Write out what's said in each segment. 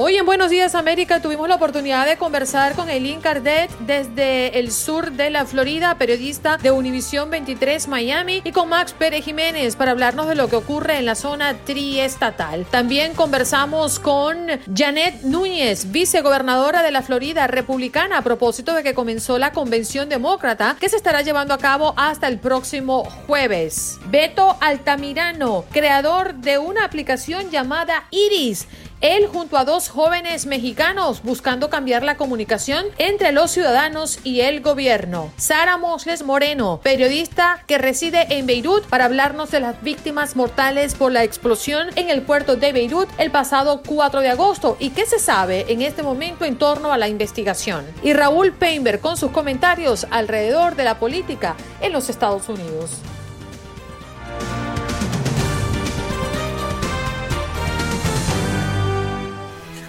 Hoy en Buenos Días América tuvimos la oportunidad de conversar con Eileen Cardet desde el sur de la Florida, periodista de Univisión 23 Miami, y con Max Pérez Jiménez para hablarnos de lo que ocurre en la zona triestatal. También conversamos con Janet Núñez, vicegobernadora de la Florida republicana, a propósito de que comenzó la convención demócrata que se estará llevando a cabo hasta el próximo jueves. Beto Altamirano, creador de una aplicación llamada Iris él junto a dos jóvenes mexicanos buscando cambiar la comunicación entre los ciudadanos y el gobierno. Sara Moses Moreno, periodista que reside en Beirut para hablarnos de las víctimas mortales por la explosión en el puerto de Beirut el pasado 4 de agosto y qué se sabe en este momento en torno a la investigación. Y Raúl Peinberg con sus comentarios alrededor de la política en los Estados Unidos.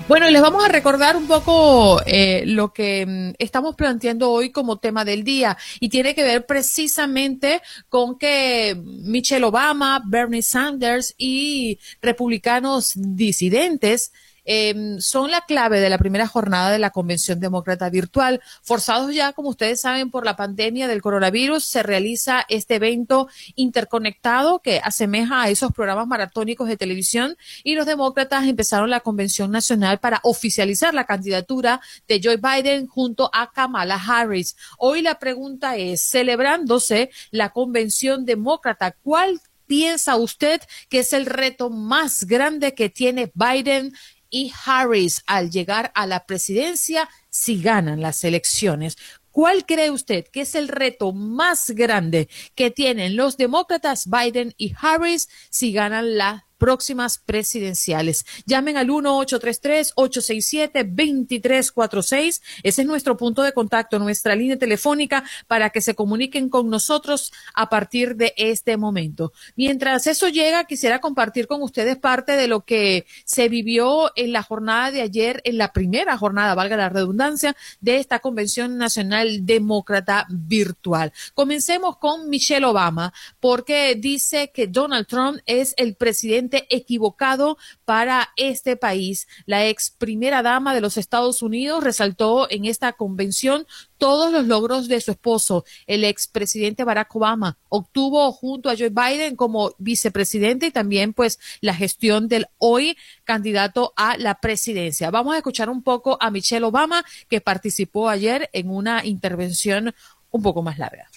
Bueno, y les vamos a recordar un poco eh, lo que mm, estamos planteando hoy como tema del día. Y tiene que ver precisamente con que Michelle Obama, Bernie Sanders y republicanos disidentes Em, son la clave de la primera jornada de la Convención Demócrata Virtual. Forzados ya, como ustedes saben, por la pandemia del coronavirus, se realiza este evento interconectado que asemeja a esos programas maratónicos de televisión y los demócratas empezaron la Convención Nacional para oficializar la candidatura de Joe Biden junto a Kamala Harris. Hoy la pregunta es, celebrándose la Convención Demócrata, ¿cuál piensa usted que es el reto más grande que tiene Biden y Harris al llegar a la presidencia si ganan las elecciones. ¿Cuál cree usted que es el reto más grande que tienen los demócratas Biden y Harris si ganan la próximas presidenciales. Llamen al 1-833-867-2346. Ese es nuestro punto de contacto, nuestra línea telefónica para que se comuniquen con nosotros a partir de este momento. Mientras eso llega, quisiera compartir con ustedes parte de lo que se vivió en la jornada de ayer, en la primera jornada, valga la redundancia, de esta Convención Nacional Demócrata Virtual. Comencemos con Michelle Obama, porque dice que Donald Trump es el presidente equivocado para este país. La ex primera dama de los Estados Unidos resaltó en esta convención todos los logros de su esposo, el expresidente Barack Obama. Obtuvo junto a Joe Biden como vicepresidente y también pues la gestión del hoy candidato a la presidencia. Vamos a escuchar un poco a Michelle Obama que participó ayer en una intervención un poco más larga.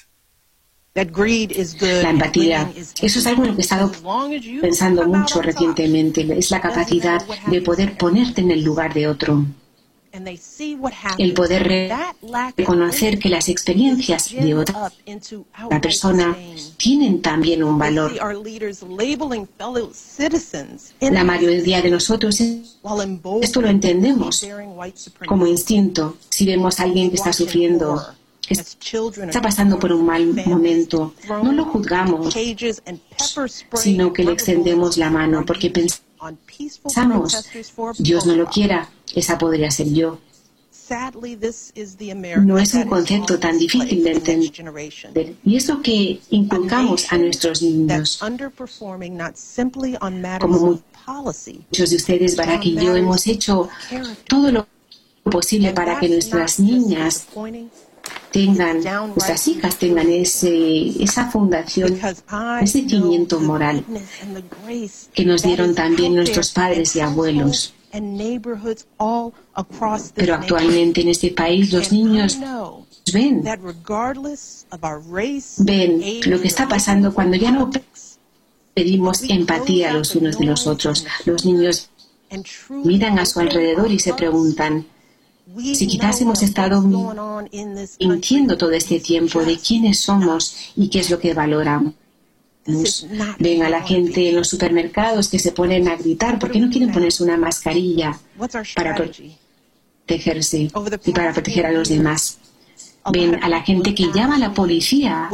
La empatía, eso es algo en lo que he estado pensando mucho recientemente, es la capacidad de poder ponerte en el lugar de otro. El poder reconocer que las experiencias de otra persona tienen también un valor. La mayoría de nosotros esto lo entendemos como instinto. Si vemos a alguien que está sufriendo está pasando por un mal momento, no lo juzgamos, sino que le extendemos la mano porque pensamos, Dios no lo quiera, esa podría ser yo. No es un concepto tan difícil de entender. Y eso que inculcamos a nuestros niños, como muchos de ustedes, Barack y yo, hemos hecho todo lo posible para que nuestras niñas tengan, nuestras hijas tengan ese, esa fundación, ese cimiento moral que nos dieron también nuestros padres y abuelos. Pero actualmente en este país los niños ven, ven lo que está pasando cuando ya no pedimos empatía los unos de los otros. Los niños miran a su alrededor y se preguntan, si quizás hemos estado mintiendo todo este tiempo de quiénes somos y qué es lo que valoramos. Ven a la gente en los supermercados que se ponen a gritar porque no quieren ponerse una mascarilla para protegerse y para proteger a los demás. Ven a la gente que llama a la policía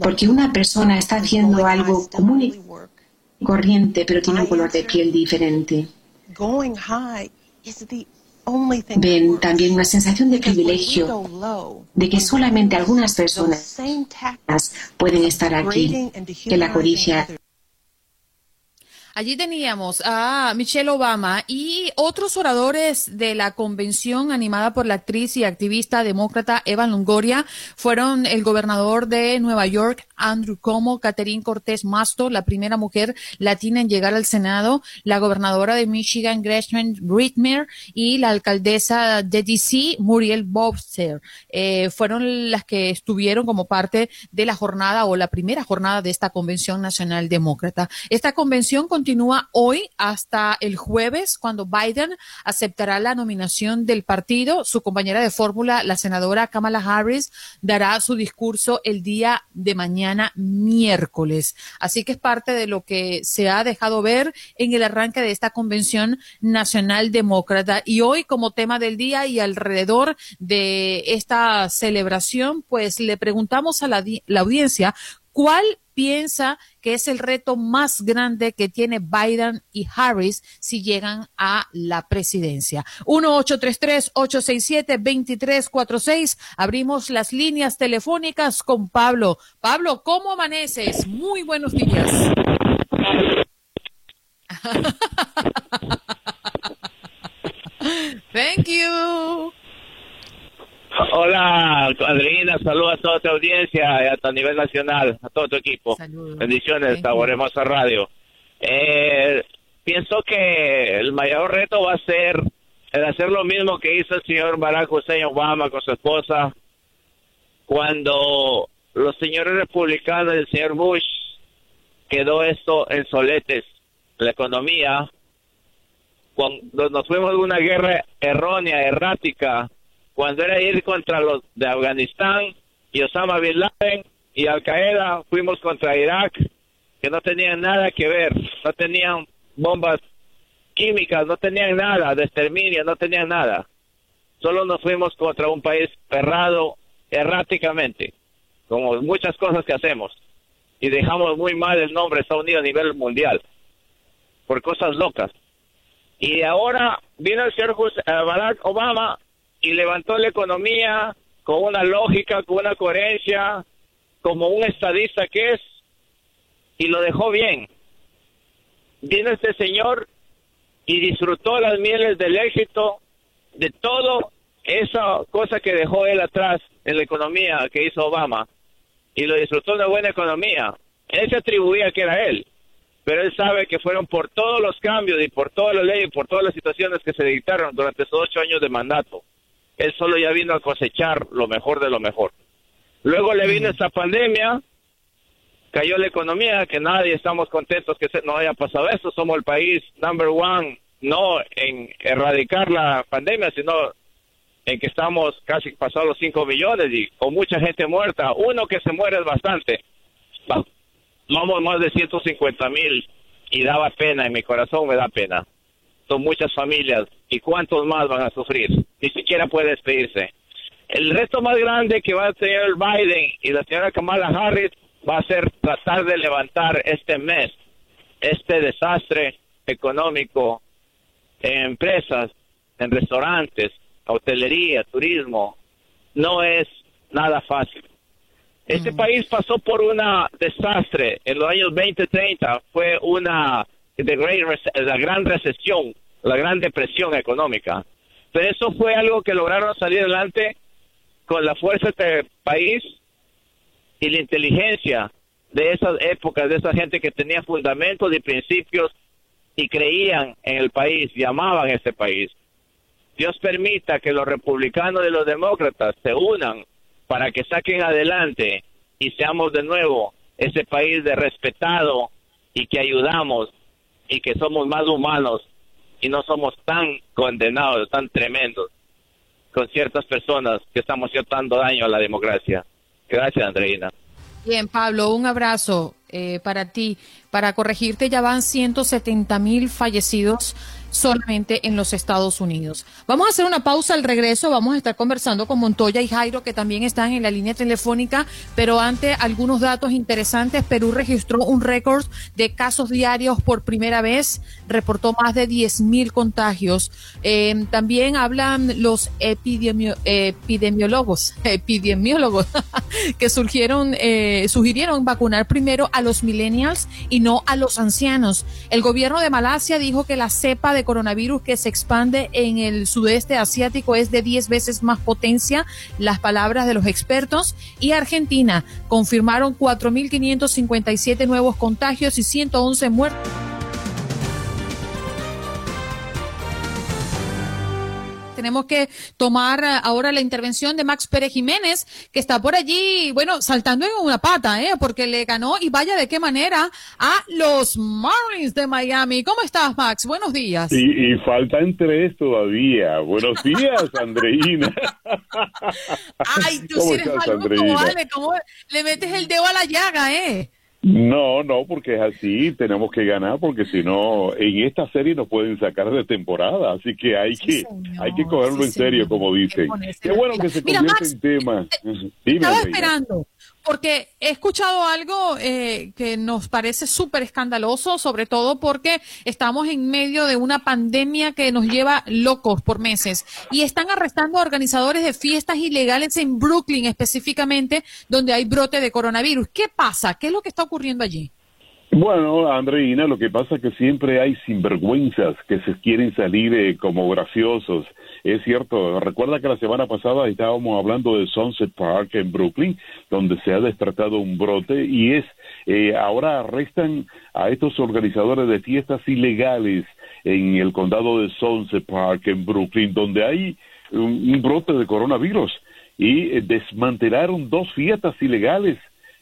porque una persona está haciendo algo común corriente, pero tiene un color de piel diferente. Ven también una sensación de privilegio, de que solamente algunas personas pueden estar aquí, que la codicia Allí teníamos a Michelle Obama y otros oradores de la convención animada por la actriz y activista demócrata Eva Longoria fueron el gobernador de Nueva York, Andrew Cuomo, Catherine Cortés Masto, la primera mujer latina en llegar al Senado, la gobernadora de Michigan, Gretchen Whitmer, y la alcaldesa de DC, Muriel Bowser. Eh, fueron las que estuvieron como parte de la jornada o la primera jornada de esta convención nacional demócrata. Esta convención continúa hoy hasta el jueves, cuando Biden aceptará la nominación del partido. Su compañera de fórmula, la senadora Kamala Harris, dará su discurso el día de mañana, miércoles. Así que es parte de lo que se ha dejado ver en el arranque de esta convención nacional demócrata. Y hoy, como tema del día y alrededor de esta celebración, pues le preguntamos a la, la audiencia cuál piensa que es el reto más grande que tiene Biden y Harris si llegan a la presidencia. 1-833-867-2346. Abrimos las líneas telefónicas con Pablo. Pablo, ¿cómo amaneces? Muy buenos días. Thank you. Hola, Adriana, saludos a toda tu audiencia y a nivel nacional, a todo tu equipo. Bendiciones, Taboremos a Radio. Eh, pienso que el mayor reto va a ser el hacer lo mismo que hizo el señor Barack Hussein Obama con su esposa cuando los señores republicanos y el señor Bush quedó esto en soletes, la economía, cuando nos fuimos de una guerra errónea, errática, cuando era ir contra los de Afganistán y Osama Bin Laden y Al Qaeda, fuimos contra Irak, que no tenían nada que ver, no tenían bombas químicas, no tenían nada de exterminio, no tenían nada. Solo nos fuimos contra un país errado erráticamente, como muchas cosas que hacemos. Y dejamos muy mal el nombre de Estados Unidos a nivel mundial, por cosas locas. Y ahora vino el señor eh, Barack Obama y levantó la economía con una lógica, con una coherencia, como un estadista que es, y lo dejó bien. Vino este señor y disfrutó las mieles del éxito de todo esa cosa que dejó él atrás en la economía que hizo Obama y lo disfrutó de una buena economía. Él se atribuía que era él, pero él sabe que fueron por todos los cambios y por todas las leyes, por todas las situaciones que se dictaron durante esos ocho años de mandato él solo ya vino a cosechar lo mejor de lo mejor. Luego le vino esta pandemia, cayó la economía, que nadie estamos contentos que no haya pasado esto, somos el país number one, no en erradicar la pandemia, sino en que estamos casi pasados los 5 millones y con mucha gente muerta. Uno que se muere es bastante. Vamos más de 150 mil y daba pena, en mi corazón me da pena son muchas familias y cuántos más van a sufrir. Ni siquiera puede despedirse. El reto más grande que va a tener Biden y la señora Kamala Harris va a ser tratar de levantar este mes este desastre económico en empresas, en restaurantes, hotelería, turismo. No es nada fácil. Este mm. país pasó por un desastre en los años 2030. Fue una la gran recesión, la gran depresión económica. Pero eso fue algo que lograron salir adelante con la fuerza de este país y la inteligencia de esas épocas, de esa gente que tenía fundamentos y principios y creían en el país y amaban ese país. Dios permita que los republicanos y los demócratas se unan para que saquen adelante y seamos de nuevo ese país de respetado y que ayudamos y que somos más humanos y no somos tan condenados, tan tremendos con ciertas personas que estamos tanto daño a la democracia. Gracias, Andreina. Bien, Pablo, un abrazo eh, para ti. Para corregirte, ya van 170 mil fallecidos solamente en los Estados Unidos. Vamos a hacer una pausa al regreso, vamos a estar conversando con Montoya y Jairo que también están en la línea telefónica, pero antes algunos datos interesantes. Perú registró un récord de casos diarios por primera vez, reportó más de 10 mil contagios. Eh, también hablan los epidemiólogos, epidemiólogos que surgieron, eh, sugirieron vacunar primero a los millennials y no a los ancianos. El gobierno de Malasia dijo que la cepa de coronavirus que se expande en el sudeste asiático es de 10 veces más potencia, las palabras de los expertos, y Argentina confirmaron 4.557 nuevos contagios y 111 muertos. Tenemos que tomar eh, ahora la intervención de Max Pérez Jiménez, que está por allí, bueno, saltando en una pata, ¿eh? Porque le ganó y vaya de qué manera a los Marlins de Miami. ¿Cómo estás, Max? Buenos días. Y, y faltan tres todavía. Buenos días, Andreina. Ay, tú sí eres maluco, vale, ¿cómo le metes el dedo a la llaga, eh? No, no, porque es así, tenemos que ganar porque si no, en esta serie nos pueden sacar de temporada, así que hay que hay que cogerlo en serio, como dicen. Qué bueno que se convierte en tema. estaba esperando, porque he escuchado algo eh, que nos parece súper escandaloso, sobre todo porque estamos en medio de una pandemia que nos lleva locos por meses y están arrestando a organizadores de fiestas ilegales en Brooklyn específicamente, donde hay brote de coronavirus. ¿Qué pasa? ¿Qué es lo que está ocurriendo allí? Bueno, Andreina, lo que pasa es que siempre hay sinvergüenzas que se quieren salir eh, como graciosos. Es cierto, recuerda que la semana pasada estábamos hablando de Sunset Park en Brooklyn, donde se ha despertado un brote y es, eh, ahora arrestan a estos organizadores de fiestas ilegales en el condado de Sunset Park en Brooklyn, donde hay un, brote de coronavirus y eh, desmantelaron dos fiestas ilegales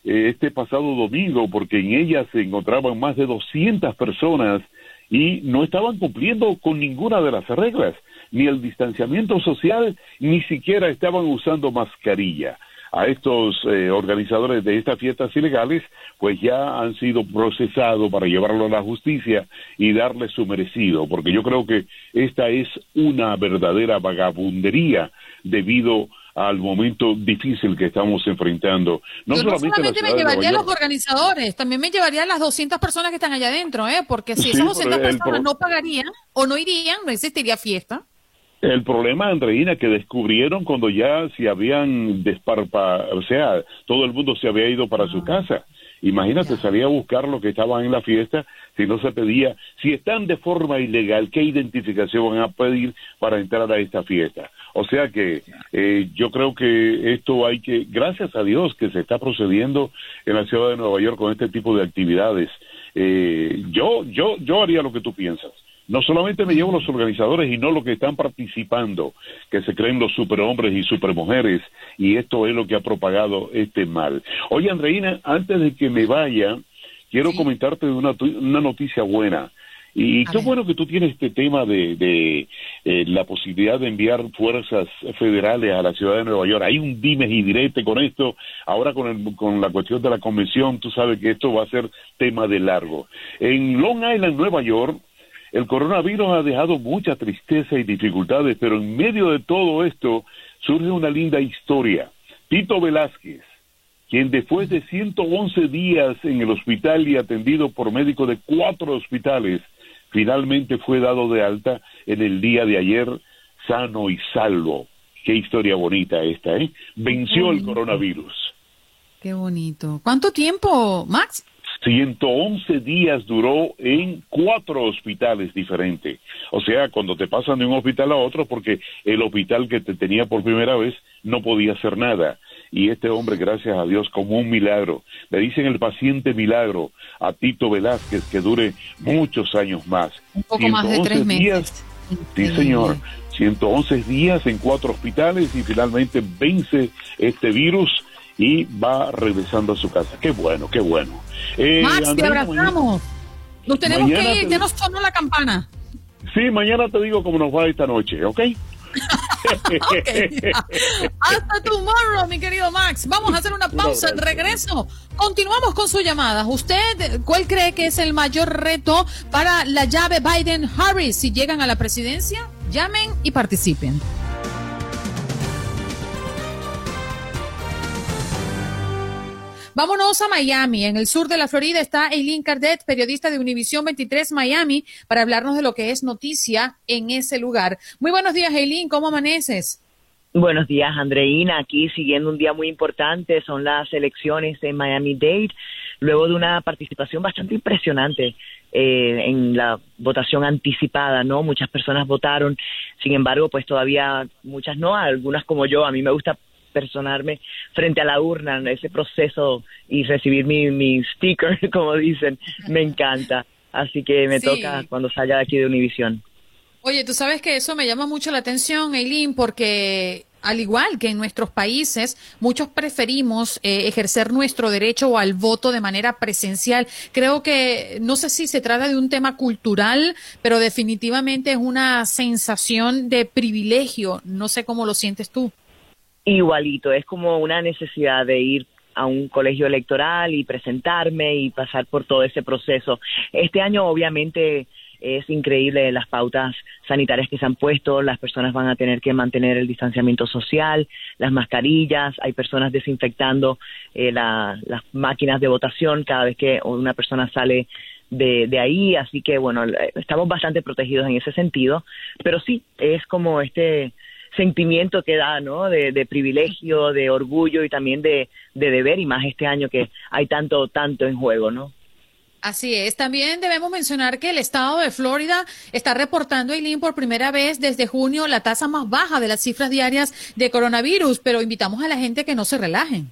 este pasado domingo porque en ellas se encontraban más de 200 personas y no estaban cumpliendo con ninguna de las reglas ni el distanciamiento social, ni siquiera estaban usando mascarilla. A estos eh, organizadores de estas fiestas ilegales, pues ya han sido procesados para llevarlo a la justicia y darle su merecido, porque yo creo que esta es una verdadera vagabundería debido al momento difícil que estamos enfrentando. No solamente, me llevaría a los organizadores, también me llevaría a las 200 personas que están allá adentro, ¿eh? porque si esas 200 personas no pagarían o no irían, no existiría fiesta. El problema, Andreina, que descubrieron cuando ya se habían desparpa, o sea, todo el mundo se había ido para su ah. casa. Imagínate, salía a buscar lo que estaban en la fiesta, si no se pedía, si están de forma ilegal, ¿qué identificación van a pedir para entrar a esta fiesta? O sea que eh, yo creo que esto hay que, gracias a Dios que se está procediendo en la ciudad de Nueva York con este tipo de actividades. Eh, yo, yo, yo haría lo que tú piensas. No solamente me llevo los organizadores y no los que están participando, que se creen los superhombres y supermujeres, y esto es lo que ha propagado este mal. Oye, Andreina, antes de que me vaya, quiero comentarte una, una noticia buena. Y qué bueno que tú tienes este tema de, de eh, la posibilidad de enviar fuerzas federales a la ciudad de Nueva York. Hay un dime y direte con esto. Ahora con, el, con la cuestión de la convención, tú sabes que esto va a ser tema de largo. En Long Island, Nueva York, el coronavirus ha dejado mucha tristeza y dificultades, pero en medio de todo esto surge una linda historia. Tito Velázquez, quien después de 111 días en el hospital y atendido por médicos de cuatro hospitales, finalmente fue dado de alta en el día de ayer, sano y salvo. Qué historia bonita esta, ¿eh? Venció el coronavirus. Qué bonito. ¿Cuánto tiempo, Max? 111 días duró en cuatro hospitales diferentes. O sea, cuando te pasan de un hospital a otro, porque el hospital que te tenía por primera vez no podía hacer nada. Y este hombre, gracias a Dios, como un milagro. Le dicen el paciente milagro a Tito Velázquez que dure muchos años más. Un poco más de tres meses. Días, sí, señor. 111 días en cuatro hospitales y finalmente vence este virus y va regresando a su casa. Qué bueno, qué bueno. Eh, Max, te abrazamos. Nos tenemos que ir, ya nos sonó la campana. Sí, mañana te digo cómo nos va esta noche, ¿ok? Hasta tomorrow, mi querido Max. Vamos a hacer una pausa. Al regreso, continuamos con sus llamadas. ¿Usted cuál cree que es el mayor reto para la llave Biden-Harris si llegan a la presidencia? Llamen y participen. Vámonos a Miami. En el sur de la Florida está Eileen Cardet, periodista de Univisión 23 Miami, para hablarnos de lo que es noticia en ese lugar. Muy buenos días, Eileen. ¿Cómo amaneces? Buenos días, Andreina. Aquí siguiendo un día muy importante, son las elecciones en Miami-Dade, luego de una participación bastante impresionante eh, en la votación anticipada, ¿no? Muchas personas votaron, sin embargo, pues todavía muchas no, algunas como yo, a mí me gusta personarme frente a la urna, ese proceso y recibir mi, mi sticker, como dicen, me encanta. Así que me toca cuando salga de aquí de Univisión. Oye, tú sabes que eso me llama mucho la atención, Eileen, porque al igual que en nuestros países, muchos preferimos eh, ejercer nuestro derecho al voto de manera presencial. Creo que, no sé si se trata de un tema cultural, pero definitivamente es una sensación de privilegio. No sé cómo lo sientes tú. Igualito, es como una necesidad de ir a un colegio electoral y presentarme y pasar por todo ese proceso. Este año obviamente es increíble las pautas sanitarias que se han puesto, las personas van a tener que mantener el distanciamiento social, las mascarillas, hay personas desinfectando eh, las máquinas de votación cada vez que una persona sale de, de, ahí, así que bueno, estamos bastante protegidos en ese sentido, pero sí, es como este sentimiento que da, ¿no? De, privilegio, de orgullo y también de, de deber, y más este año que hay tanto, tanto en juego, ¿no? Así es. También debemos mencionar que el estado de Florida está reportando, Eileen, por primera vez desde junio la tasa más baja de las cifras diarias de coronavirus, pero invitamos a la gente que no se relajen.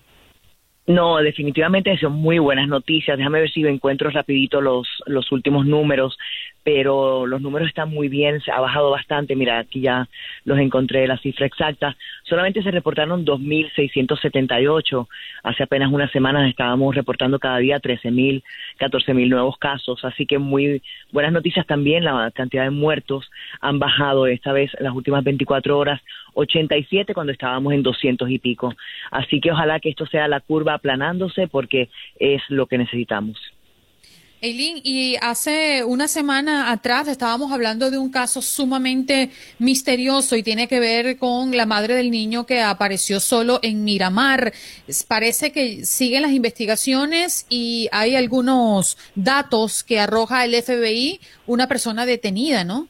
No, definitivamente son muy buenas noticias. Déjame ver si encuentro rapidito los, los últimos números pero los números están muy bien, se ha bajado bastante, mira, aquí ya los encontré la cifra exacta, solamente se reportaron 2.678, hace apenas unas semanas estábamos reportando cada día 13.000, 14.000 nuevos casos, así que muy buenas noticias también, la cantidad de muertos han bajado esta vez las últimas 24 horas, 87 cuando estábamos en 200 y pico, así que ojalá que esto sea la curva aplanándose porque es lo que necesitamos. Eileen, y hace una semana atrás estábamos hablando de un caso sumamente misterioso y tiene que ver con la madre del niño que apareció solo en Miramar. Parece que siguen las investigaciones y hay algunos datos que arroja el FBI, una persona detenida, ¿no?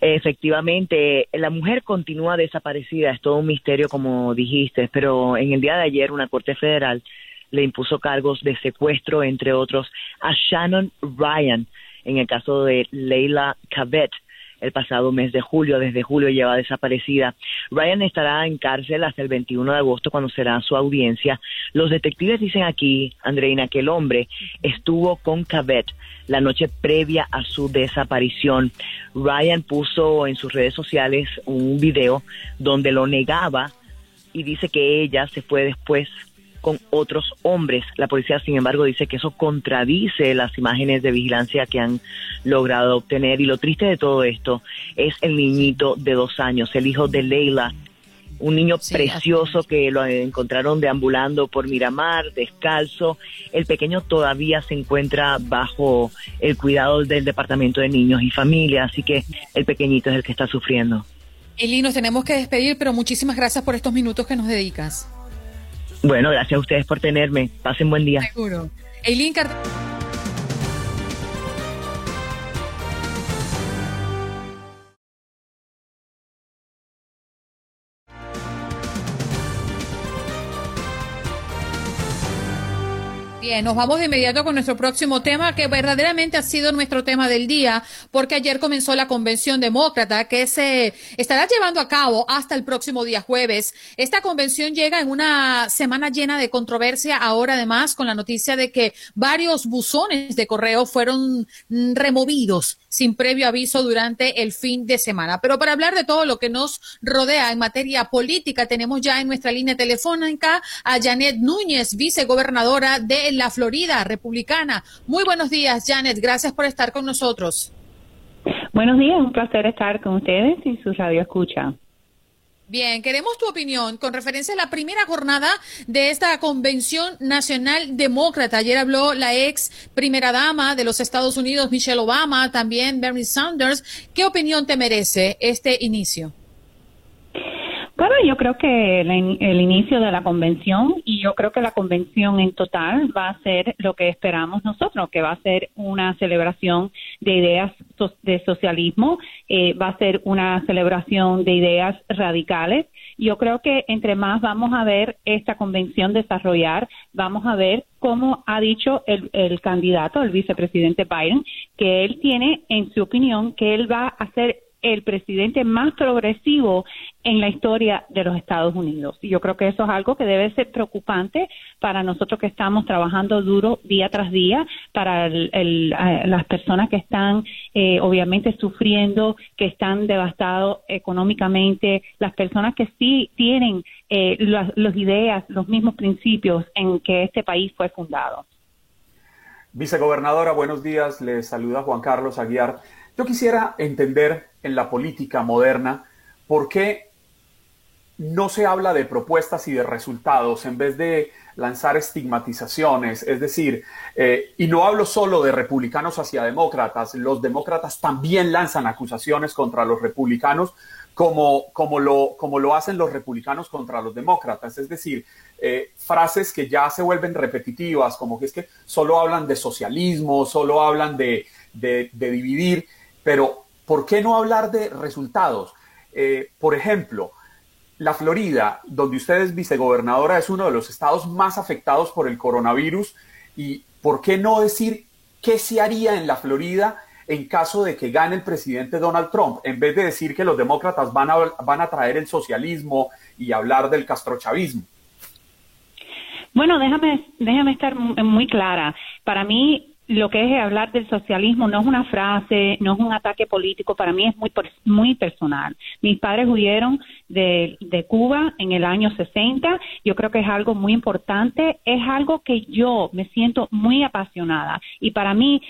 Efectivamente, la mujer continúa desaparecida, es todo un misterio como dijiste, pero en el día de ayer una corte federal le impuso cargos de secuestro, entre otros, a Shannon Ryan en el caso de Leila Cabet el pasado mes de julio. Desde julio lleva desaparecida. Ryan estará en cárcel hasta el 21 de agosto cuando será su audiencia. Los detectives dicen aquí, Andreina, que el hombre estuvo con Cabet la noche previa a su desaparición. Ryan puso en sus redes sociales un video donde lo negaba y dice que ella se fue después con otros hombres. La policía, sin embargo, dice que eso contradice las imágenes de vigilancia que han logrado obtener. Y lo triste de todo esto es el niñito de dos años, el hijo de Leila, un niño precioso que lo encontraron deambulando por Miramar, descalzo. El pequeño todavía se encuentra bajo el cuidado del Departamento de Niños y Familia, así que el pequeñito es el que está sufriendo. Eli, nos tenemos que despedir, pero muchísimas gracias por estos minutos que nos dedicas. Bueno, gracias a ustedes por tenerme. Pasen buen día. Seguro. Bien, nos vamos de inmediato con nuestro próximo tema, que verdaderamente ha sido nuestro tema del día, porque ayer comenzó la convención demócrata que se estará llevando a cabo hasta el próximo día jueves. Esta convención llega en una semana llena de controversia, ahora además con la noticia de que varios buzones de correo fueron removidos sin previo aviso durante el fin de semana. Pero para hablar de todo lo que nos rodea en materia política, tenemos ya en nuestra línea telefónica a Janet Núñez, vicegobernadora de la Florida, republicana. Muy buenos días, Janet. Gracias por estar con nosotros. Buenos días, un placer estar con ustedes y su radio escucha. Bien, queremos tu opinión con referencia a la primera jornada de esta Convención Nacional Demócrata. Ayer habló la ex primera dama de los Estados Unidos, Michelle Obama, también Bernie Sanders. ¿Qué opinión te merece este inicio? Bueno, yo creo que el, inicio de la convención y yo creo que la convención en total va a ser lo que esperamos nosotros, que va a ser una celebración de ideas de socialismo, eh, va a ser una celebración de ideas radicales. Yo creo que entre más vamos a ver esta convención desarrollar, vamos a ver cómo ha dicho el, el candidato, el vicepresidente Biden, que él tiene en su opinión que él va a ser el presidente más progresivo en la historia de los Estados Unidos. Y yo creo que eso es algo que debe ser preocupante para nosotros que estamos trabajando duro día tras día, para eh, las personas que están eh, obviamente sufriendo, que están devastados económicamente, las personas que sí tienen eh, las, ideas, los mismos principios en que este país fue fundado. Vicegobernadora, buenos días. Le saluda Juan Carlos Aguiar. Yo quisiera entender en la política moderna por qué no se habla de propuestas y de resultados en vez de lanzar estigmatizaciones, es decir, eh, y no hablo solo de republicanos hacia demócratas, los demócratas también lanzan acusaciones contra los republicanos como, como, lo, como lo hacen los republicanos contra los demócratas, es decir, eh, frases que ya se vuelven repetitivas, como que es que solo hablan de socialismo, solo hablan de, de dividir, pero, ¿por qué no hablar de resultados? Eh, por ejemplo, la Florida, donde usted es vicegobernadora, es uno de los estados más afectados por el coronavirus. ¿Y por qué no decir qué se haría en la Florida en caso de que gane el presidente Donald Trump, en vez de decir que los demócratas van a, van a traer el socialismo y hablar del castrochavismo? Bueno, déjame, déjame estar muy clara. Para mí, lo que es hablar del socialismo no es una frase, no es un ataque político, para mí es muy, muy personal. Mis padres huyeron de, de, Cuba en el año 60, yo creo que es algo muy importante, es algo que yo me siento muy apasionada y para mí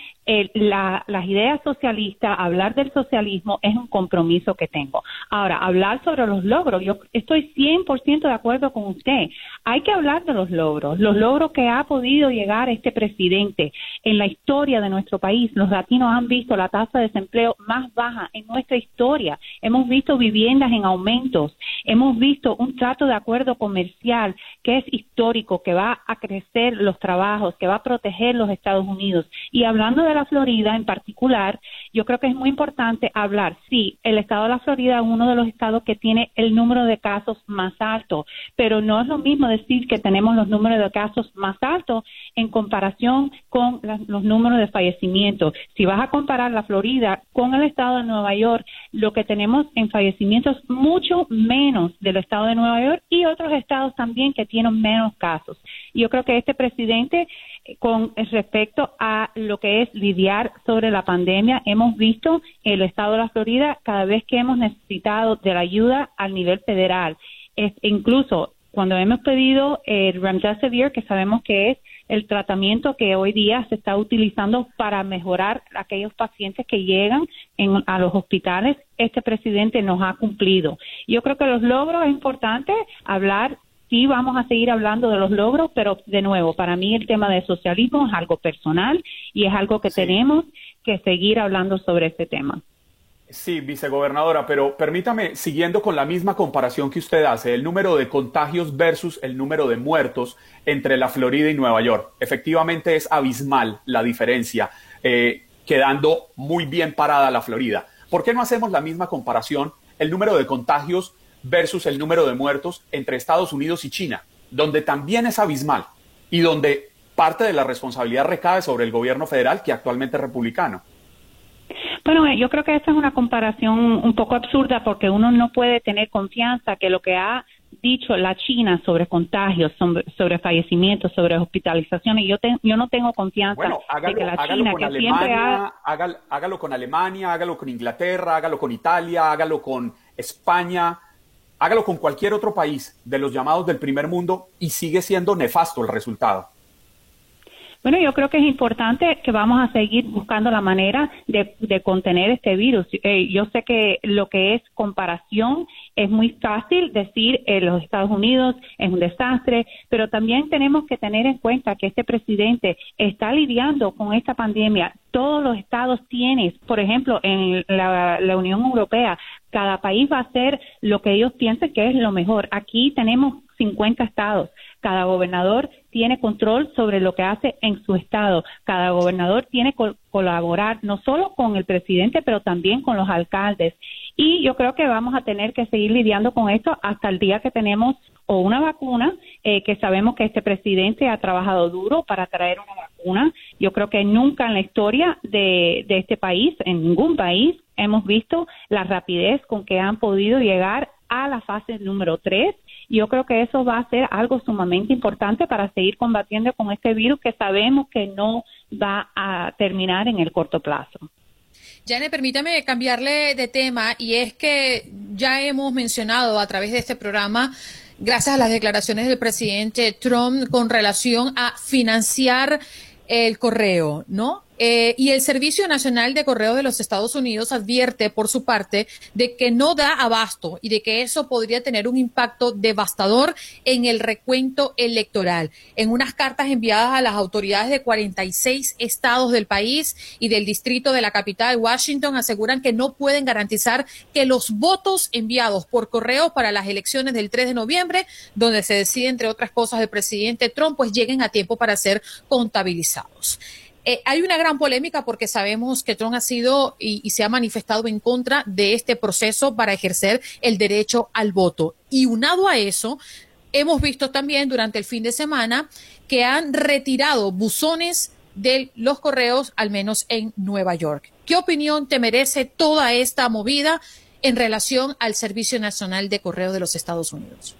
las ideas socialistas, hablar del socialismo es un compromiso que tengo. Ahora, hablar sobre los logros, yo estoy 100% de acuerdo con usted. Hay que hablar de los logros, los logros que ha podido llegar este presidente en la historia de nuestro país. Los latinos han visto la tasa de desempleo más baja en nuestra historia. Hemos visto viviendas en aumentos. Hemos visto un trato de acuerdo comercial que es histórico, que va a crecer los trabajos, que va a proteger los Estados Unidos. Y hablando de la Florida en particular, yo creo que es muy importante hablar. Sí, el estado de la Florida es uno de los estados que tiene el número de casos más alto, pero no es lo mismo decir que tenemos los números de casos más altos en comparación con los números de fallecimientos. Si vas a comparar la Florida con el estado de Nueva York, lo que tenemos en fallecimientos mucho menos del estado de Nueva York y otros estados también que tienen menos casos. Yo creo que este presidente con respecto a lo que es lidiar sobre la pandemia, hemos visto el estado de la Florida cada vez que hemos necesitado de la ayuda al nivel federal. Es, incluso cuando hemos pedido el Remdesivir, que sabemos que es el tratamiento que hoy día se está utilizando para mejorar aquellos pacientes que llegan a los hospitales, este presidente nos ha cumplido. Yo creo que los logros es importante hablar sí vamos a seguir hablando de los logros, pero de nuevo, para mí el tema del socialismo es algo personal y es algo que tenemos que seguir hablando sobre este tema. Sí, vicegobernadora, pero permítame, siguiendo con la misma comparación que usted hace, el número de contagios versus el número de muertos entre la Florida y Nueva York. Efectivamente es abismal la diferencia, eh, quedando muy bien parada la Florida. ¿Por qué no hacemos la misma comparación, el número de contagios versus el número de muertos entre Estados Unidos y China, donde también es abismal y donde parte de la responsabilidad recae sobre el gobierno federal, que actualmente es republicano. Bueno, eh, yo creo que esta es una comparación un poco absurda porque uno no puede tener confianza que lo que ha dicho la China sobre contagios, sobre, fallecimientos, sobre hospitalizaciones, yo, yo no tengo confianza de que la China, que siempre ha... hágalo con Alemania, hágalo con Inglaterra, hágalo con Italia, hágalo con España, hágalo con cualquier otro país de los llamados del primer mundo y sigue siendo nefasto el resultado. Bueno, yo creo que es importante que vamos a seguir buscando la manera de, contener este virus. Eh, yo sé que lo que es comparación Es muy fácil decir en los Estados Unidos es un desastre, pero también tenemos que tener en cuenta que este presidente está lidiando con esta pandemia. Todos los estados tienen, por ejemplo, en la, la Unión Europea, cada país va a hacer lo que ellos piensen que es lo mejor. Aquí tenemos 50 estados. Cada gobernador tiene control sobre lo que hace en su estado. Cada gobernador tiene que colaborar no solo con el presidente, pero también con los alcaldes. Y yo creo que vamos a tener que seguir lidiando con esto hasta el día que tenemos o una vacuna, eh, que sabemos que este presidente ha trabajado duro para traer una vacuna. Yo creo que nunca en la historia de, de este país, en ningún país, hemos visto la rapidez con que han podido llegar a la fase número 3 yo creo que eso va a ser algo sumamente importante para seguir combatiendo con este virus que sabemos que no va a terminar en el corto plazo. Jane, permítame cambiarle de tema y es que ya hemos mencionado a través de este programa gracias a las declaraciones del presidente Trump con relación a financiar el correo, ¿no? Eh, y el Servicio Nacional de Correo de los Estados Unidos advierte, por su parte, de que no da abasto y de que eso podría tener un impacto devastador en el recuento electoral. En unas cartas enviadas a las autoridades de 46 estados del país y del distrito de la capital, Washington, aseguran que no pueden garantizar que los votos enviados por correo para las elecciones del 3 de noviembre, donde se decide, entre otras cosas, el presidente Trump, pues lleguen a tiempo para ser contabilizados. Eh, hay una gran polémica porque sabemos que Trump ha sido y, se ha manifestado en contra de este proceso para ejercer el derecho al voto. Y unado a eso, hemos visto también durante el fin de semana que han retirado buzones de los correos, al menos en Nueva York. ¿Qué opinión te merece toda esta movida en relación al Servicio Nacional de Correo de los Estados Unidos?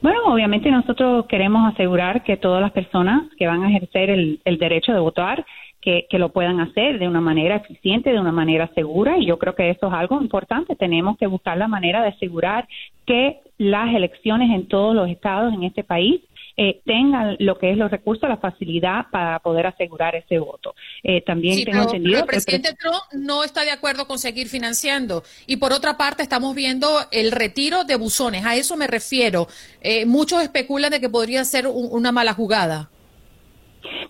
Bueno, obviamente nosotros queremos asegurar que todas las personas que van a ejercer el, derecho de votar, que, que, lo puedan hacer de una manera eficiente, de una manera segura, y yo creo que eso es algo importante. Tenemos que buscar la manera de asegurar que las elecciones en todos los estados en este país eh, tengan lo que es los recursos, la facilidad para poder asegurar ese voto. Eh, también tengo entendido el presidente Trump no está de acuerdo con seguir financiando. Y por otra parte, estamos viendo el retiro de buzones. A eso me refiero. Eh, muchos especulan de que podría ser una mala jugada.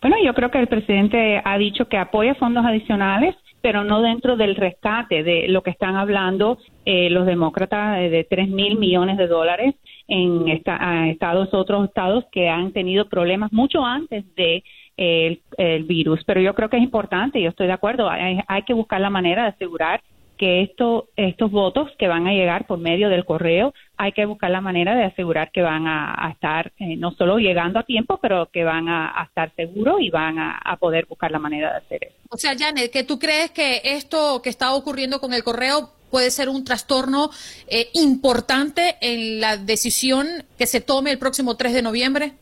Bueno, yo creo que el presidente ha dicho que apoya fondos adicionales pero no dentro del rescate de lo que están hablando eh, los demócratas de tres mil millones de dólares en estados, otros estados que han tenido problemas mucho antes de el, virus. Pero yo creo que es importante, yo estoy de acuerdo, hay, hay que buscar la manera de asegurar que esto, estos votos que van a llegar por medio del correo, hay que buscar la manera de asegurar que van a, estar eh, no solo llegando a tiempo, pero que van a, estar seguros y van a, poder buscar la manera de hacer eso. O sea, Janet, que tú crees que esto que está ocurriendo con el correo puede ser un trastorno eh, importante en la decisión que se tome el próximo 3 de noviembre?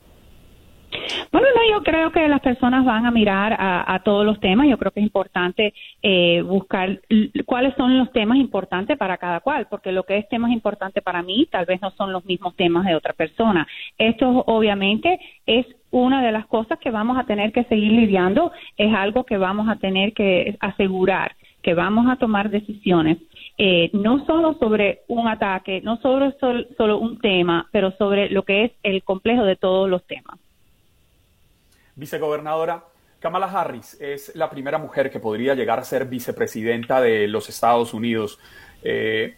Bueno, no, yo creo que las personas van a mirar a, todos los temas. Yo creo que es importante eh, buscar cuáles son los temas importantes para cada cual, porque lo que es temas importante para mí tal vez no son los mismos temas de otra persona. Esto obviamente es una de las cosas que vamos a tener que seguir lidiando, es algo que vamos a tener que asegurar que vamos a tomar decisiones eh, no solo sobre un ataque, no solo, solo un tema, pero sobre lo que es el complejo de todos los temas. Vicegobernadora, Kamala Harris es la primera mujer que podría llegar a ser vicepresidenta de los Estados Unidos. Eh,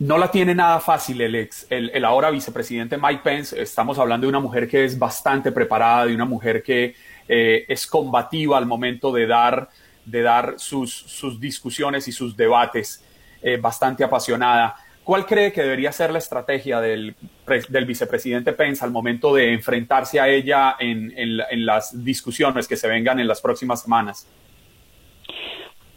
no la tiene nada fácil el, ex, el, ahora vicepresidente Mike Pence. Estamos hablando de una mujer que es bastante preparada, de una mujer que eh, es combativa al momento de dar, de dar sus, sus discusiones y sus debates, eh, bastante apasionada. ¿Cuál cree que debería ser la estrategia del, vicepresidente Pence al momento de enfrentarse a ella en, las discusiones que se vengan en las próximas semanas?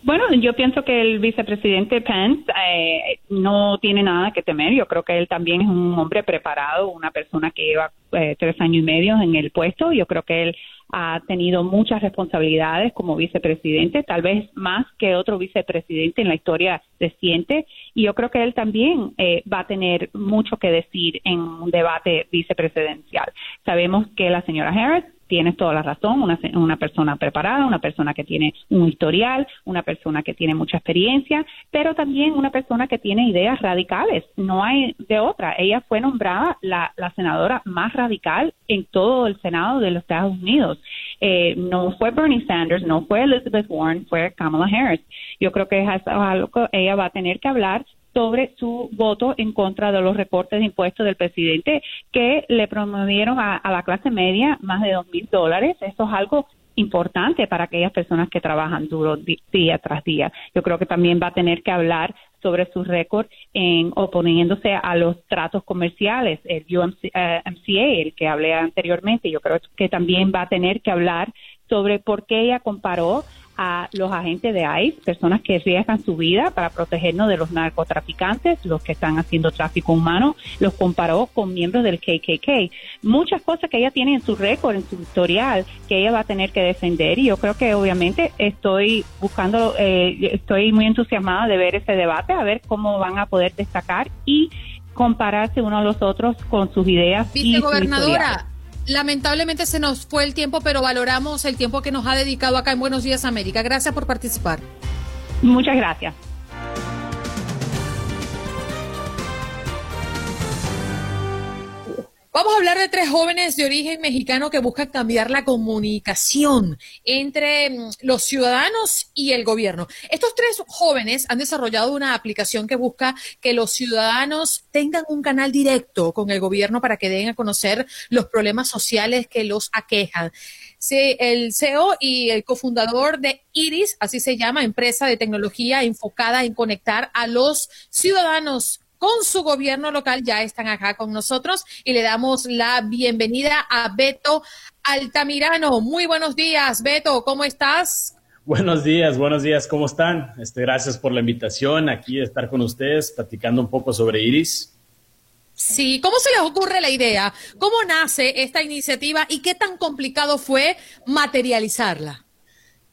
Bueno, yo pienso que el vicepresidente Pence eh, no tiene nada que temer. Yo creo que él también es un hombre preparado, una persona que lleva eh, tres años y medio en el puesto. Yo creo que él ha tenido muchas responsabilidades como vicepresidente, tal vez más que otro vicepresidente en la historia reciente, y yo creo que él también eh, va a tener mucho que decir en un debate vicepresidencial. Sabemos que la señora Harris tienes toda la razón, una, una persona preparada, una persona que tiene un historial, una persona que tiene mucha experiencia, pero también una persona que tiene ideas radicales. No hay de otra. Ella fue nombrada la, la senadora más radical en todo el Senado de los Estados Unidos. Eh, no fue Bernie Sanders, no fue Elizabeth Warren, fue Kamala Harris. Yo creo que es algo que ella va a tener que hablar sobre su voto en contra de los recortes de impuestos del presidente que le promovieron a, la clase media más de dos mil dólares. Eso es algo importante para aquellas personas que trabajan duro día tras día. Yo creo que también va a tener que hablar sobre su récord en oponiéndose a los tratos comerciales, el UMCA, eh, el que hablé anteriormente. Yo creo que también va a tener que hablar sobre por qué ella comparó a los agentes de ICE, personas que arriesgan su vida para protegernos de los narcotraficantes, los que están haciendo tráfico humano, los comparó con miembros del KKK. Muchas cosas que ella tiene en su récord, en su historial, que ella va a tener que defender y yo creo que obviamente estoy buscando, eh, estoy muy entusiasmada de ver ese debate, a ver cómo van a poder destacar y compararse unos a los otros con sus ideas. y gobernadora, Lamentablemente se nos fue el tiempo, pero valoramos el tiempo que nos ha dedicado acá en Buenos Días América. Gracias por participar. Muchas gracias. Vamos a hablar de tres jóvenes de origen mexicano que buscan cambiar la comunicación entre mm, los ciudadanos y el gobierno. Estos tres jóvenes han desarrollado una aplicación que busca que los ciudadanos tengan un canal directo con el gobierno para que den a conocer los problemas sociales que los aquejan. el CEO y el cofundador de Iris, así se llama, empresa de tecnología enfocada en conectar a los ciudadanos con su gobierno local ya están acá con nosotros y le damos la bienvenida a Beto Altamirano. Muy buenos días, Beto, ¿cómo estás? Buenos días, buenos días, ¿cómo están? Este, gracias por la invitación aquí de estar con ustedes, platicando un poco sobre Iris. Sí, ¿cómo se les ocurre la idea? ¿Cómo nace esta iniciativa y qué tan complicado fue materializarla?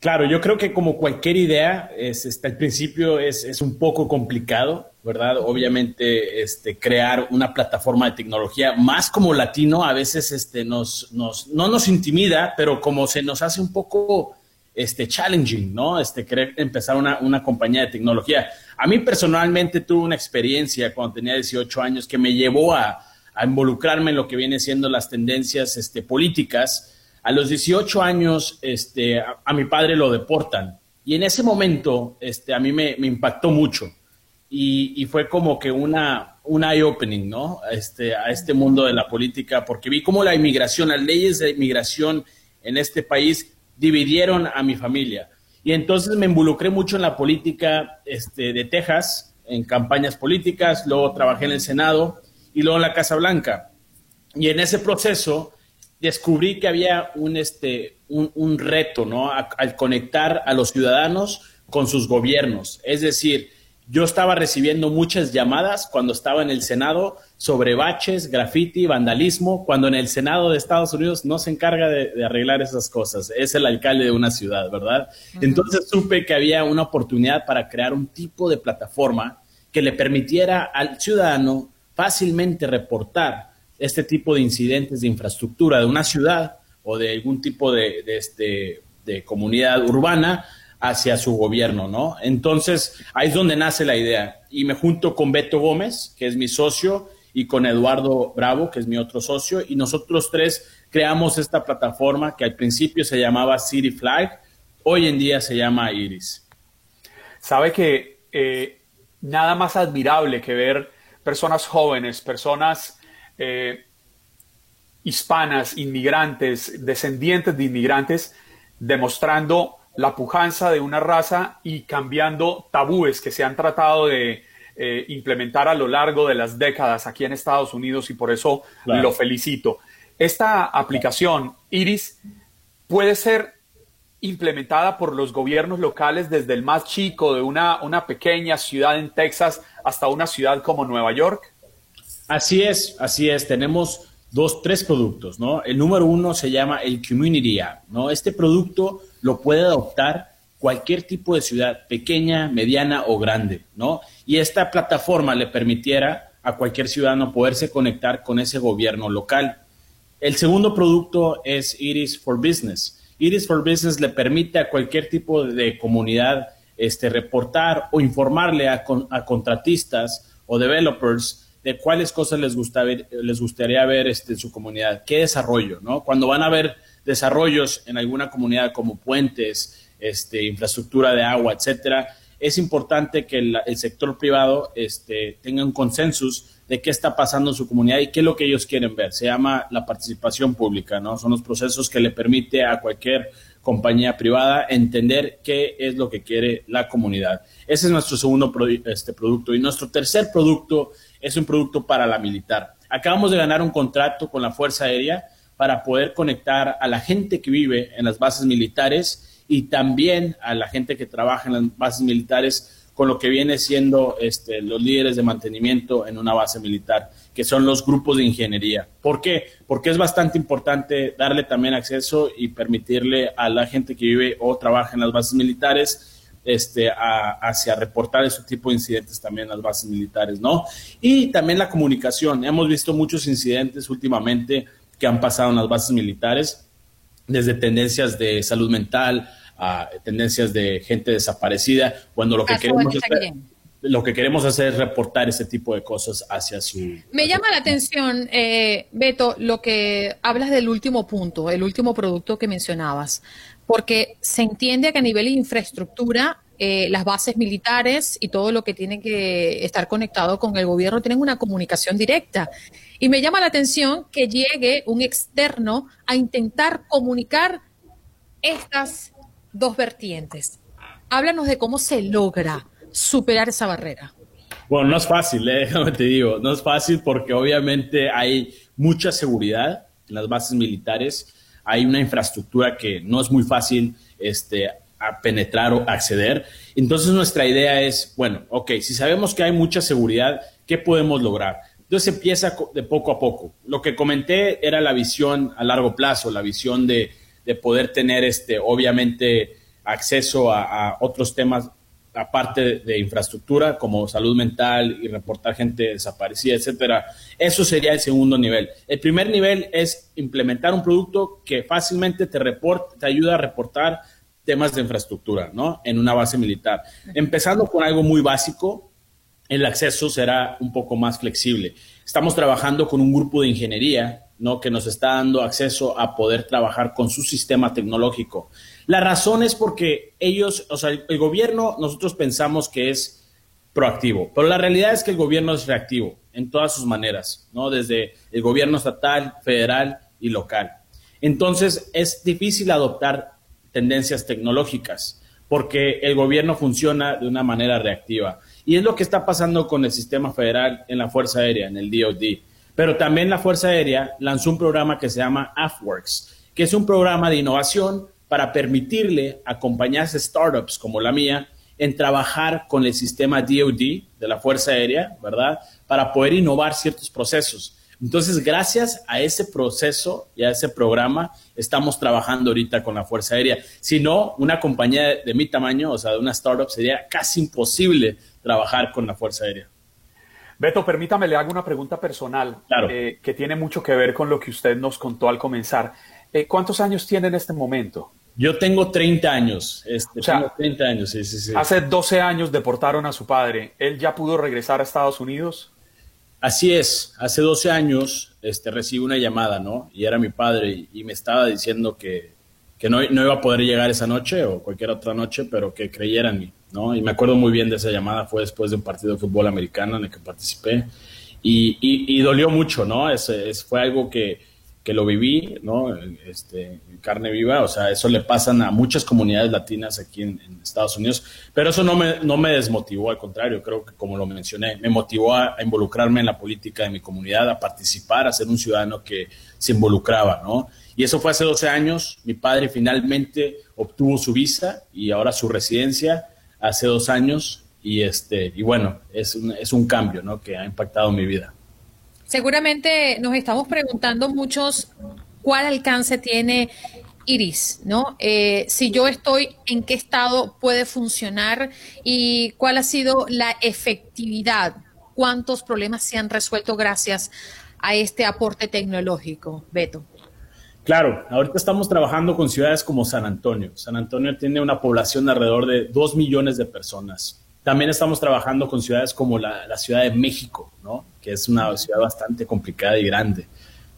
Claro, yo creo que como cualquier idea, es, este, al principio es, es, un poco complicado, ¿verdad? Obviamente, este, crear una plataforma de tecnología, más como latino, a veces este, nos, nos, no nos intimida, pero como se nos hace un poco este, challenging, ¿no? Este, querer empezar una, una compañía de tecnología. A mí personalmente tuve una experiencia cuando tenía 18 años que me llevó a, a involucrarme en lo que viene siendo las tendencias este, políticas a los 18 años, este, a, mi padre lo deportan. Y en ese momento, este, a mí me, impactó mucho. Y, fue como que una, un eye-opening, ¿no? Este, a este mundo de la política, porque vi cómo la inmigración, las leyes de inmigración en este país dividieron a mi familia. Y entonces me involucré mucho en la política este, de Texas, en campañas políticas, luego trabajé en el Senado y luego en la Casa Blanca. Y en ese proceso descubrí que había un, este, un, reto, ¿no? Al conectar a los ciudadanos con sus gobiernos. Es decir, yo estaba recibiendo muchas llamadas cuando estaba en el Senado sobre baches, graffiti, vandalismo, cuando en el Senado de Estados Unidos no se encarga de, arreglar esas cosas, es el alcalde de una ciudad, ¿verdad? Entonces supe que había una oportunidad para crear un tipo de plataforma que le permitiera al ciudadano fácilmente reportar este tipo de incidentes de infraestructura de una ciudad o de algún tipo de, este, de comunidad urbana hacia su gobierno, ¿no? Entonces, ahí es donde nace la idea. Y me junto con Beto Gómez, que es mi socio, y con Eduardo Bravo, que es mi otro socio, y nosotros tres creamos esta plataforma que al principio se llamaba City Flag, hoy en día se llama Iris. Sabe que eh, nada más admirable que ver personas jóvenes, personas eh, hispanas, inmigrantes, descendientes de inmigrantes, demostrando la pujanza de una raza y cambiando tabúes que se han tratado de eh, implementar a lo largo de las décadas aquí en Estados Unidos y por eso lo felicito. Esta aplicación, Iris, puede ser implementada por los gobiernos locales desde el más chico de una, una pequeña ciudad en Texas hasta una ciudad como Nueva York. Así es, así es. Tenemos dos, tres productos, ¿no? El número uno se llama el Community App, ¿no? Este producto lo puede adoptar cualquier tipo de ciudad, pequeña, mediana o grande, ¿no? Y esta plataforma le permitiera a cualquier ciudadano poderse conectar con ese gobierno local. El segundo producto es Iris for Business. Iris for Business le permite a cualquier tipo de comunidad este, reportar o informarle a, a contratistas o developers de cuáles cosas les, gusta les gustaría ver este, en su comunidad, qué desarrollo, ¿no? Cuando van a ver desarrollos en alguna comunidad como puentes, este, infraestructura de agua, etcétera, es importante que el, sector privado este, tenga un consenso de qué está pasando en su comunidad y qué es lo que ellos quieren ver. Se llama la participación pública, ¿no? Son los procesos que le permite a cualquier compañía privada entender qué es lo que quiere la comunidad. Ese es nuestro segundo este, producto. Y nuestro tercer producto es un producto para la militar. Acabamos de ganar un contrato con la Fuerza Aérea para poder conectar a la gente que vive en las bases militares y también a la gente que trabaja en las bases militares con lo que viene siendo este, los líderes de mantenimiento en una base militar, que son los grupos de ingeniería. ¿Por qué? Porque es bastante importante darle también acceso y permitirle a la gente que vive o trabaja en las bases militares este, a, hacia reportar ese tipo de incidentes también en las bases militares, ¿no? Y también la comunicación. Hemos visto muchos incidentes últimamente que han pasado en las bases militares, desde tendencias de salud mental a tendencias de gente desaparecida, cuando lo que queremos hacer, lo que queremos hacer es reportar ese tipo de cosas hacia su... Me llama la atención, eh, Beto, lo que hablas del último punto, el último producto que mencionabas porque se entiende que a nivel de infraestructura, eh, las bases militares y todo lo que tiene que estar conectado con el gobierno tienen una comunicación directa. Y me llama la atención que llegue un externo a intentar comunicar estas dos vertientes. Háblanos de cómo se logra superar esa barrera. Bueno, no es fácil, ¿eh? te digo, no es fácil porque obviamente hay mucha seguridad en las bases militares hay una infraestructura que no es muy fácil este, a penetrar o acceder. Entonces nuestra idea es, bueno, ok, si sabemos que hay mucha seguridad, ¿qué podemos lograr? Entonces empieza de poco a poco. Lo que comenté era la visión a largo plazo, la visión de, poder tener, este, obviamente, acceso a otros temas aparte de infraestructura como salud mental y reportar gente desaparecida, etcétera. Eso sería el segundo nivel. El primer nivel es implementar un producto que fácilmente te, te ayuda a reportar temas de infraestructura, ¿no? En una base militar. Empezando con algo muy básico, el acceso será un poco más flexible. Estamos trabajando con un grupo de ingeniería, ¿no? Que nos está dando acceso a poder trabajar con su sistema tecnológico. La razón es porque ellos, o sea, el, gobierno, nosotros pensamos que es proactivo, pero la realidad es que el gobierno es reactivo en todas sus maneras, ¿no? Desde el gobierno estatal, federal y local. Entonces, es difícil adoptar tendencias tecnológicas porque el gobierno funciona de una manera reactiva. Y es lo que está pasando con el sistema federal en la Fuerza Aérea, en el DOD. Pero también la Fuerza Aérea lanzó un programa que se llama AFWorks, que es un programa de innovación para permitirle a compañías startups como la mía en trabajar con el sistema DoD de la Fuerza Aérea, ¿verdad? Para poder innovar ciertos procesos. Entonces, gracias a ese proceso y a ese programa, estamos trabajando ahorita con la Fuerza Aérea. Si no, una compañía de, mi tamaño, o sea, de una startup, sería casi imposible trabajar con la Fuerza Aérea. Beto, permítame, le hago una pregunta personal eh, que tiene mucho que ver con lo que usted nos contó al comenzar. Eh, ¿Cuántos años tiene en este momento? Yo tengo 30 años. Este, tengo 30 años, sí, sí, sí. Hace 12 años deportaron a su padre. ¿Él ya pudo regresar a Estados Unidos? Así es. Hace 12 años este, recibí una llamada, ¿no? Y era mi padre y, me estaba diciendo que, que no, no, iba a poder llegar esa noche o cualquier otra noche, pero que creyera en mí, ¿no? Y me acuerdo muy bien de esa llamada. Fue después de un partido de fútbol americano en el que participé. Y, y, dolió mucho, ¿no? Es, es, fue algo que lo viví, ¿no? Este, carne viva, o sea, eso le pasan a muchas comunidades latinas aquí en, Estados Unidos, pero eso no me, no me desmotivó, al contrario, creo que como lo mencioné, me motivó a, involucrarme en la política de mi comunidad, a participar, a ser un ciudadano que se involucraba, ¿no? Y eso fue hace 12 años, mi padre finalmente obtuvo su visa y ahora su residencia hace dos años, y, este, y bueno, es un, es un cambio, ¿no? Que ha impactado mi vida. Seguramente nos estamos preguntando muchos cuál alcance tiene Iris, ¿no? Eh, si yo estoy, en qué estado puede funcionar y cuál ha sido la efectividad, cuántos problemas se han resuelto gracias a este aporte tecnológico, Beto? Claro, ahorita estamos trabajando con ciudades como San Antonio. San Antonio tiene una población de alrededor de 2 millones de personas. También estamos trabajando con ciudades como la, Ciudad de México, ¿no? Que es una ciudad bastante complicada y grande.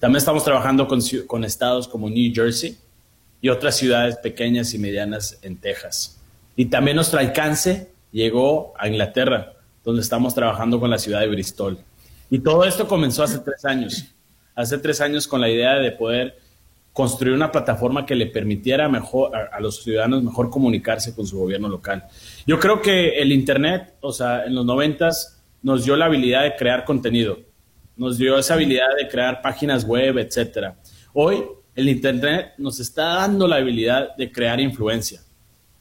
También estamos trabajando con, con estados como New Jersey y otras ciudades pequeñas y medianas en Texas. Y también nuestro alcance llegó a Inglaterra, donde estamos trabajando con la ciudad de Bristol. Y todo esto comenzó hace tres años. Hace tres años con la idea de poder construir una plataforma que le permitiera mejor a, los ciudadanos mejor comunicarse con su gobierno local. Yo creo que el Internet, o sea, en los noventas nos dio la habilidad de crear contenido, nos dio esa habilidad de crear páginas web, etcétera. Hoy el Internet nos está dando la habilidad de crear influencia.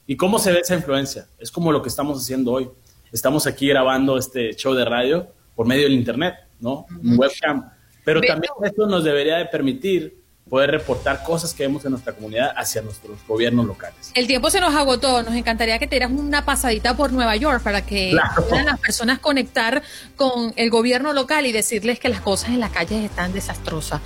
¿Y cómo se ve esa influencia? Es como lo que estamos haciendo hoy. Estamos aquí grabando este show de radio por medio del Internet, ¿no? Webcam. Pero también esto nos debería de permitir poder reportar cosas que vemos en nuestra comunidad hacia nuestros gobiernos locales. El tiempo se nos agotó, nos encantaría que te dieras una pasadita por Nueva York para que puedan las personas conectar con el gobierno local y decirles que las cosas en las calles están desastrosas.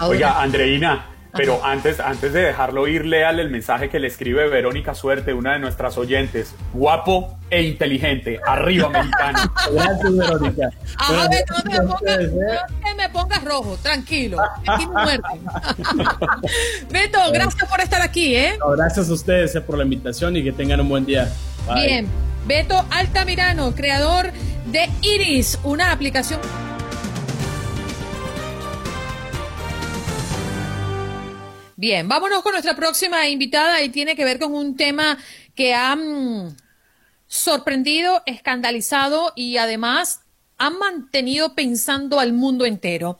Oiga, Andreina, pero antes, antes de dejarlo ir, léale el mensaje que le escribe Verónica Suerte, una de nuestras oyentes. Guapo e inteligente. Arriba, mexicano. Gracias, Verónica. A ver, no, me pongas, no me pongas rojo, tranquilo. Aquí muerte. Beto, gracias por estar aquí, ¿eh? gracias a ustedes eh, por la invitación y que tengan un buen día. Bien. Beto Altamirano, creador de Iris, una aplicación Bien, vámonos con nuestra próxima invitada y tiene que ver con un tema que ha sorprendido, escandalizado y además han mantenido pensando al mundo entero.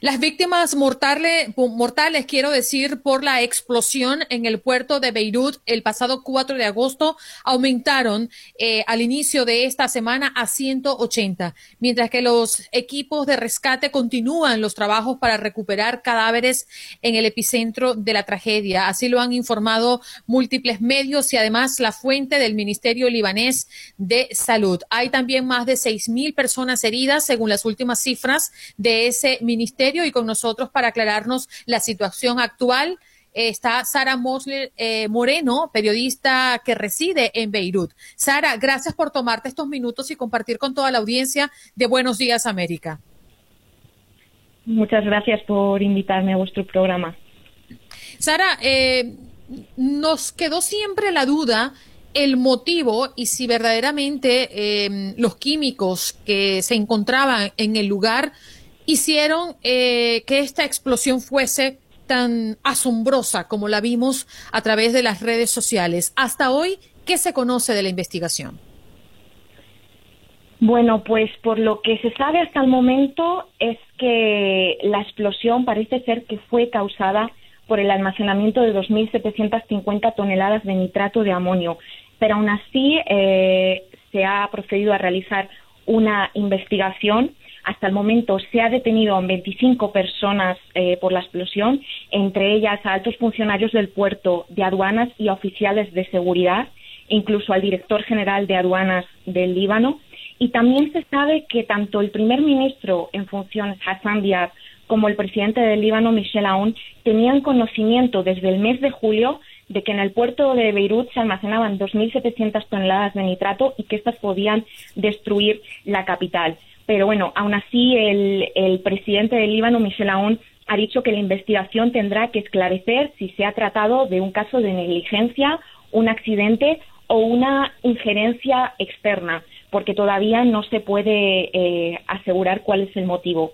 Las víctimas mortales, mortales, quiero decir, por la explosión en el puerto de Beirut el pasado 4 de agosto aumentaron eh, al inicio de esta semana a 180, mientras que los equipos de rescate continúan los trabajos para recuperar cadáveres en el epicentro de la tragedia. Así lo han informado múltiples medios y además la fuente del Ministerio libanés de Salud. Hay también más de 6.000 personas heridas, según las últimas cifras de ese ministerio. Y con nosotros para aclararnos la situación actual está Sara Mosler eh, Moreno, periodista que reside en Beirut. Sara, gracias por tomarte estos minutos y compartir con toda la audiencia de Buenos Días América. Muchas gracias por invitarme a vuestro programa. Sara, eh, nos quedó siempre la duda el motivo y si verdaderamente em, los químicos que se encontraban en el lugar hicieron eh, que esta explosión fuese tan asombrosa como la vimos a través de las redes sociales. Hasta hoy, ¿qué se conoce de la investigación? Bueno, pues por lo que se sabe hasta el momento es que la explosión parece ser que fue causada por el almacenamiento de 2.750 toneladas de nitrato de amonio pero aún así eh, se ha procedido a realizar una investigación. Hasta el momento se ha detenido a 25 personas eh, por la explosión, entre ellas a altos funcionarios del puerto de aduanas y a oficiales de seguridad, incluso al director general de aduanas del Líbano. Y también se sabe que tanto el primer ministro en funciones, Hassan Diab, como el presidente del Líbano, Michel Aoun, tenían conocimiento desde el mes de julio de que en el puerto de Beirut se almacenaban 2.700 toneladas de nitrato y que estas podían destruir la capital. Pero bueno, aún así el, presidente del Líbano, Michel Aoun, ha dicho que la investigación tendrá que esclarecer si se ha tratado de un caso de negligencia, un accidente o una injerencia externa, porque todavía no se puede eh, asegurar cuál es el motivo.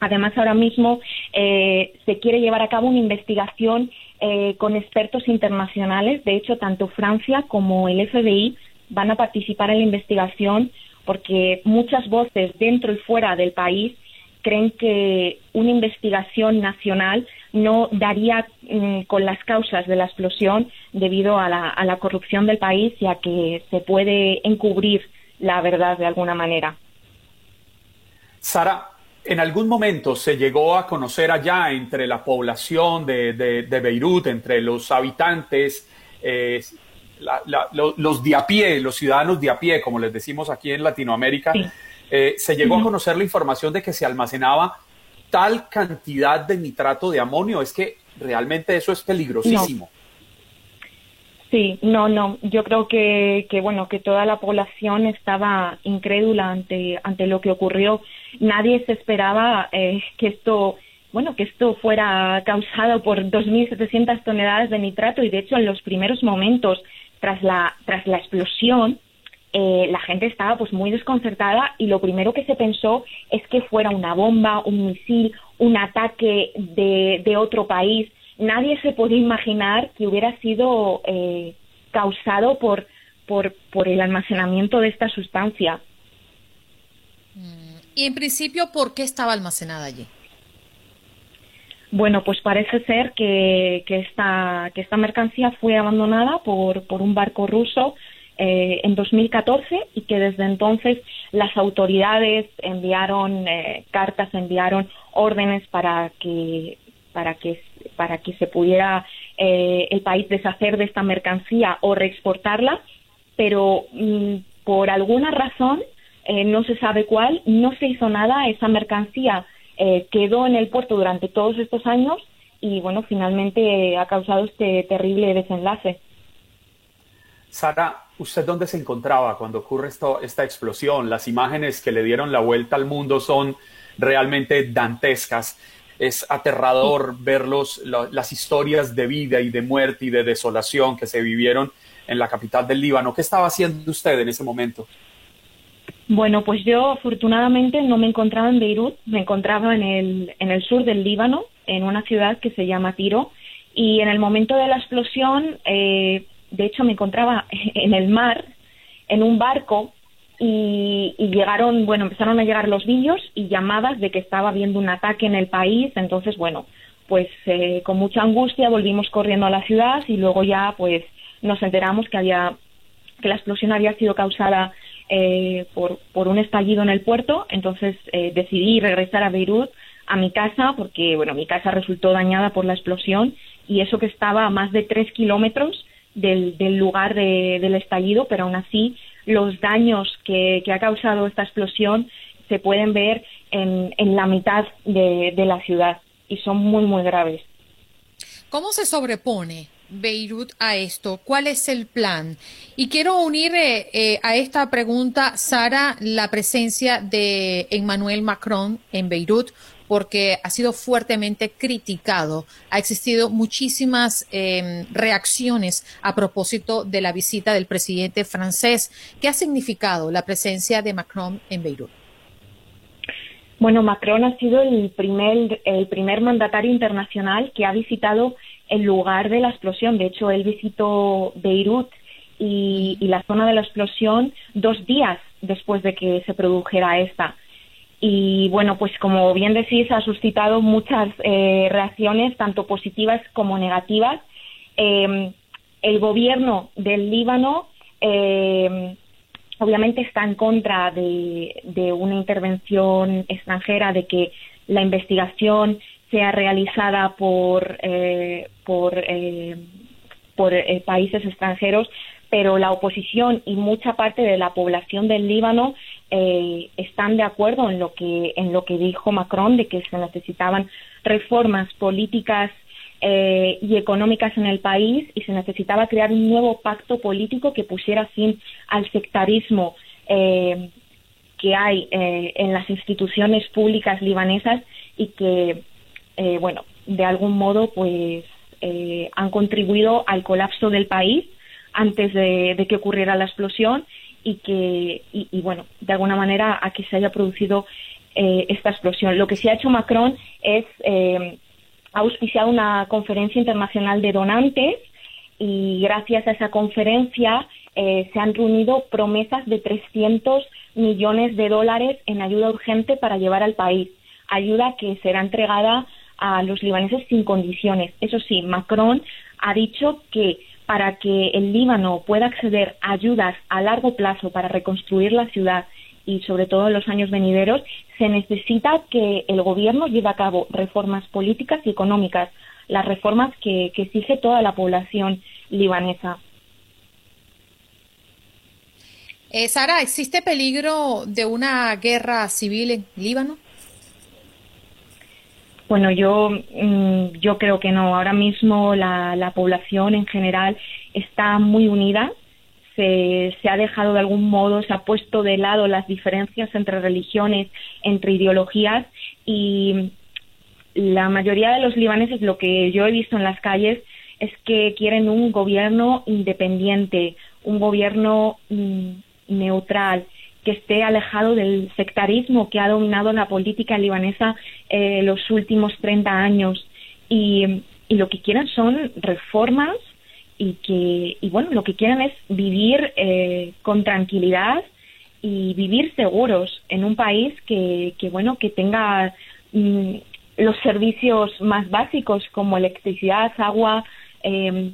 Además, ahora mismo eh, se quiere llevar a cabo una investigación eh, con expertos internacionales. De hecho, tanto Francia como el FBI van a participar en la investigación porque muchas voces dentro y fuera del país creen que una investigación nacional no daría mm, con las causas de la explosión debido a la, corrupción del país y a que se puede encubrir la verdad de alguna manera. Sara, en algún momento se llegó a conocer allá entre la población de, de, Beirut, entre los habitantes, eh, los de a pie, los ciudadanos de a pie, como les decimos aquí en Latinoamérica, eh, se llegó a conocer la información de que se almacenaba tal cantidad de nitrato de amonio. Es que realmente eso es peligrosísimo. Sí, no, no. Yo creo que, que, bueno, que toda la población estaba incrédula ante, ante lo que ocurrió. Nadie se esperaba eh, que esto, bueno, que esto fuera causado por 2.700 toneladas de nitrato y de hecho en los primeros momentos tras la, tras la explosión, eh, la gente estaba pues muy desconcertada y lo primero que se pensó es que fuera una bomba, un misil, un ataque de, de otro país nadie se podía imaginar que hubiera sido eh, causado por, por, por el almacenamiento de esta sustancia. Y en principio, ¿por qué estaba almacenada allí? Bueno, pues parece ser que, que, esta, que esta mercancía fue abandonada por, por un barco ruso eh, en 2014 y que desde entonces las autoridades enviaron eh, cartas, enviaron órdenes para que para que, para que se pudiera eh, el país deshacer de esta mercancía o reexportarla, pero mm, por alguna razón, eh, no se sabe cuál, no se hizo nada, esa mercancía eh, quedó en el puerto durante todos estos años y bueno, finalmente ha causado este terrible desenlace. Sara, ¿usted dónde se encontraba cuando ocurre esto, esta explosión? Las imágenes que le dieron la vuelta al mundo son realmente dantescas es aterrador ver las historias de vida y de muerte y de desolación que se vivieron en la capital del Líbano. ¿Qué estaba haciendo usted en ese momento? Bueno, pues yo afortunadamente no me encontraba en Beirut, me encontraba en el, en el sur del Líbano, en una ciudad que se llama Tiro, y en el momento de la explosión, eh, de hecho me encontraba en el mar, en un barco y, llegaron, bueno, empezaron a llegar los vídeos y llamadas de que estaba habiendo un ataque en el país, entonces, bueno, pues eh, con mucha angustia volvimos corriendo a la ciudad y luego ya, pues, nos enteramos que había, que la explosión había sido causada eh, por, un estallido en el puerto, entonces eh, decidí regresar a Beirut, a mi casa, porque, bueno, mi casa resultó dañada por la explosión y eso que estaba a más de tres kilómetros del, del lugar de, del estallido, pero aún así los daños que, ha causado esta explosión se pueden ver en, en la mitad de, la ciudad y son muy, muy graves. ¿Cómo se sobrepone Beirut a esto? ¿Cuál es el plan? Y quiero unir eh, eh, a esta pregunta, Sara, la presencia de Emmanuel Macron en Beirut, porque ha sido fuertemente criticado. Ha existido muchísimas em, reacciones a propósito de la visita del presidente francés. ¿Qué ha significado la presencia de Macron en Beirut? Bueno, Macron ha sido el primer, el primer mandatario internacional que ha visitado el lugar de la explosión. De hecho, él visitó Beirut y la zona de la explosión dos días después de que se produjera esta y bueno, pues como bien decís, ha suscitado muchas eh, reacciones, tanto positivas como negativas. Eh, el gobierno del Líbano eh, obviamente está en contra de, una intervención extranjera, de que la investigación sea realizada por, por, por países extranjeros, pero la oposición y mucha parte de la población del Líbano eh, están de acuerdo en lo que en lo que dijo Macron de que se necesitaban reformas políticas eh, y económicas en el país y se necesitaba crear un nuevo pacto político que pusiera fin al sectarismo eh, que hay en las instituciones públicas libanesas y que bueno de algún modo pues han contribuido al colapso del país antes de que ocurriera la explosión y que, y, bueno, de alguna manera a que se haya producido eh, esta explosión. Lo que sí ha hecho Macron es eh, ha auspiciado una conferencia internacional de donantes y gracias a esa conferencia eh, se han reunido promesas de 300 millones de dólares en ayuda urgente para llevar al país. Ayuda que será entregada a los libaneses sin condiciones. Eso sí, Macron ha dicho que para que el Líbano pueda acceder a ayudas a largo plazo para reconstruir la ciudad y sobre todo en los años venideros, se necesita que el gobierno lleve a cabo reformas políticas y económicas, las reformas que, exige toda la población libanesa. Eh, Sara, ¿existe peligro de una guerra civil en Líbano? Bueno, yo, mm, yo creo que no. Ahora mismo la, la población en general está muy unida. Se, se, ha dejado de algún modo, se ha puesto de lado las diferencias entre religiones, entre ideologías y la mayoría de los libaneses, lo que yo he visto en las calles, es que quieren un gobierno independiente, un gobierno mm, neutral, que esté alejado del sectarismo que ha dominado la política libanesa eh, los últimos 30 años. Y, lo que quieren son reformas y que, y bueno, lo que quieren es vivir eh, con tranquilidad y vivir seguros en un país que, que bueno, que tenga mm, los servicios más básicos como electricidad, agua, eh,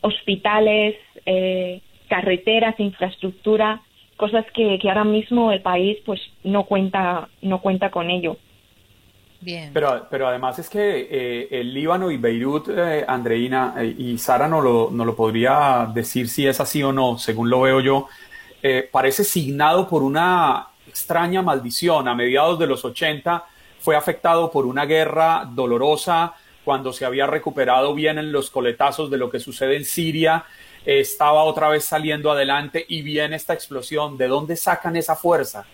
hospitales, eh, carreteras, infraestructura, cosas que, que, ahora mismo el país pues no cuenta no cuenta con ello. Bien. Pero, pero además es que eh, el Líbano y Beirut, eh, Andreina eh, y Sara no lo, no lo podría decir si es así o no, según lo veo yo, eh, parece signado por una extraña maldición. A mediados de los 80 fue afectado por una guerra dolorosa cuando se había recuperado bien en los coletazos de lo que sucede en Siria estaba otra vez saliendo adelante y viene esta explosión. ¿De dónde sacan esa fuerza?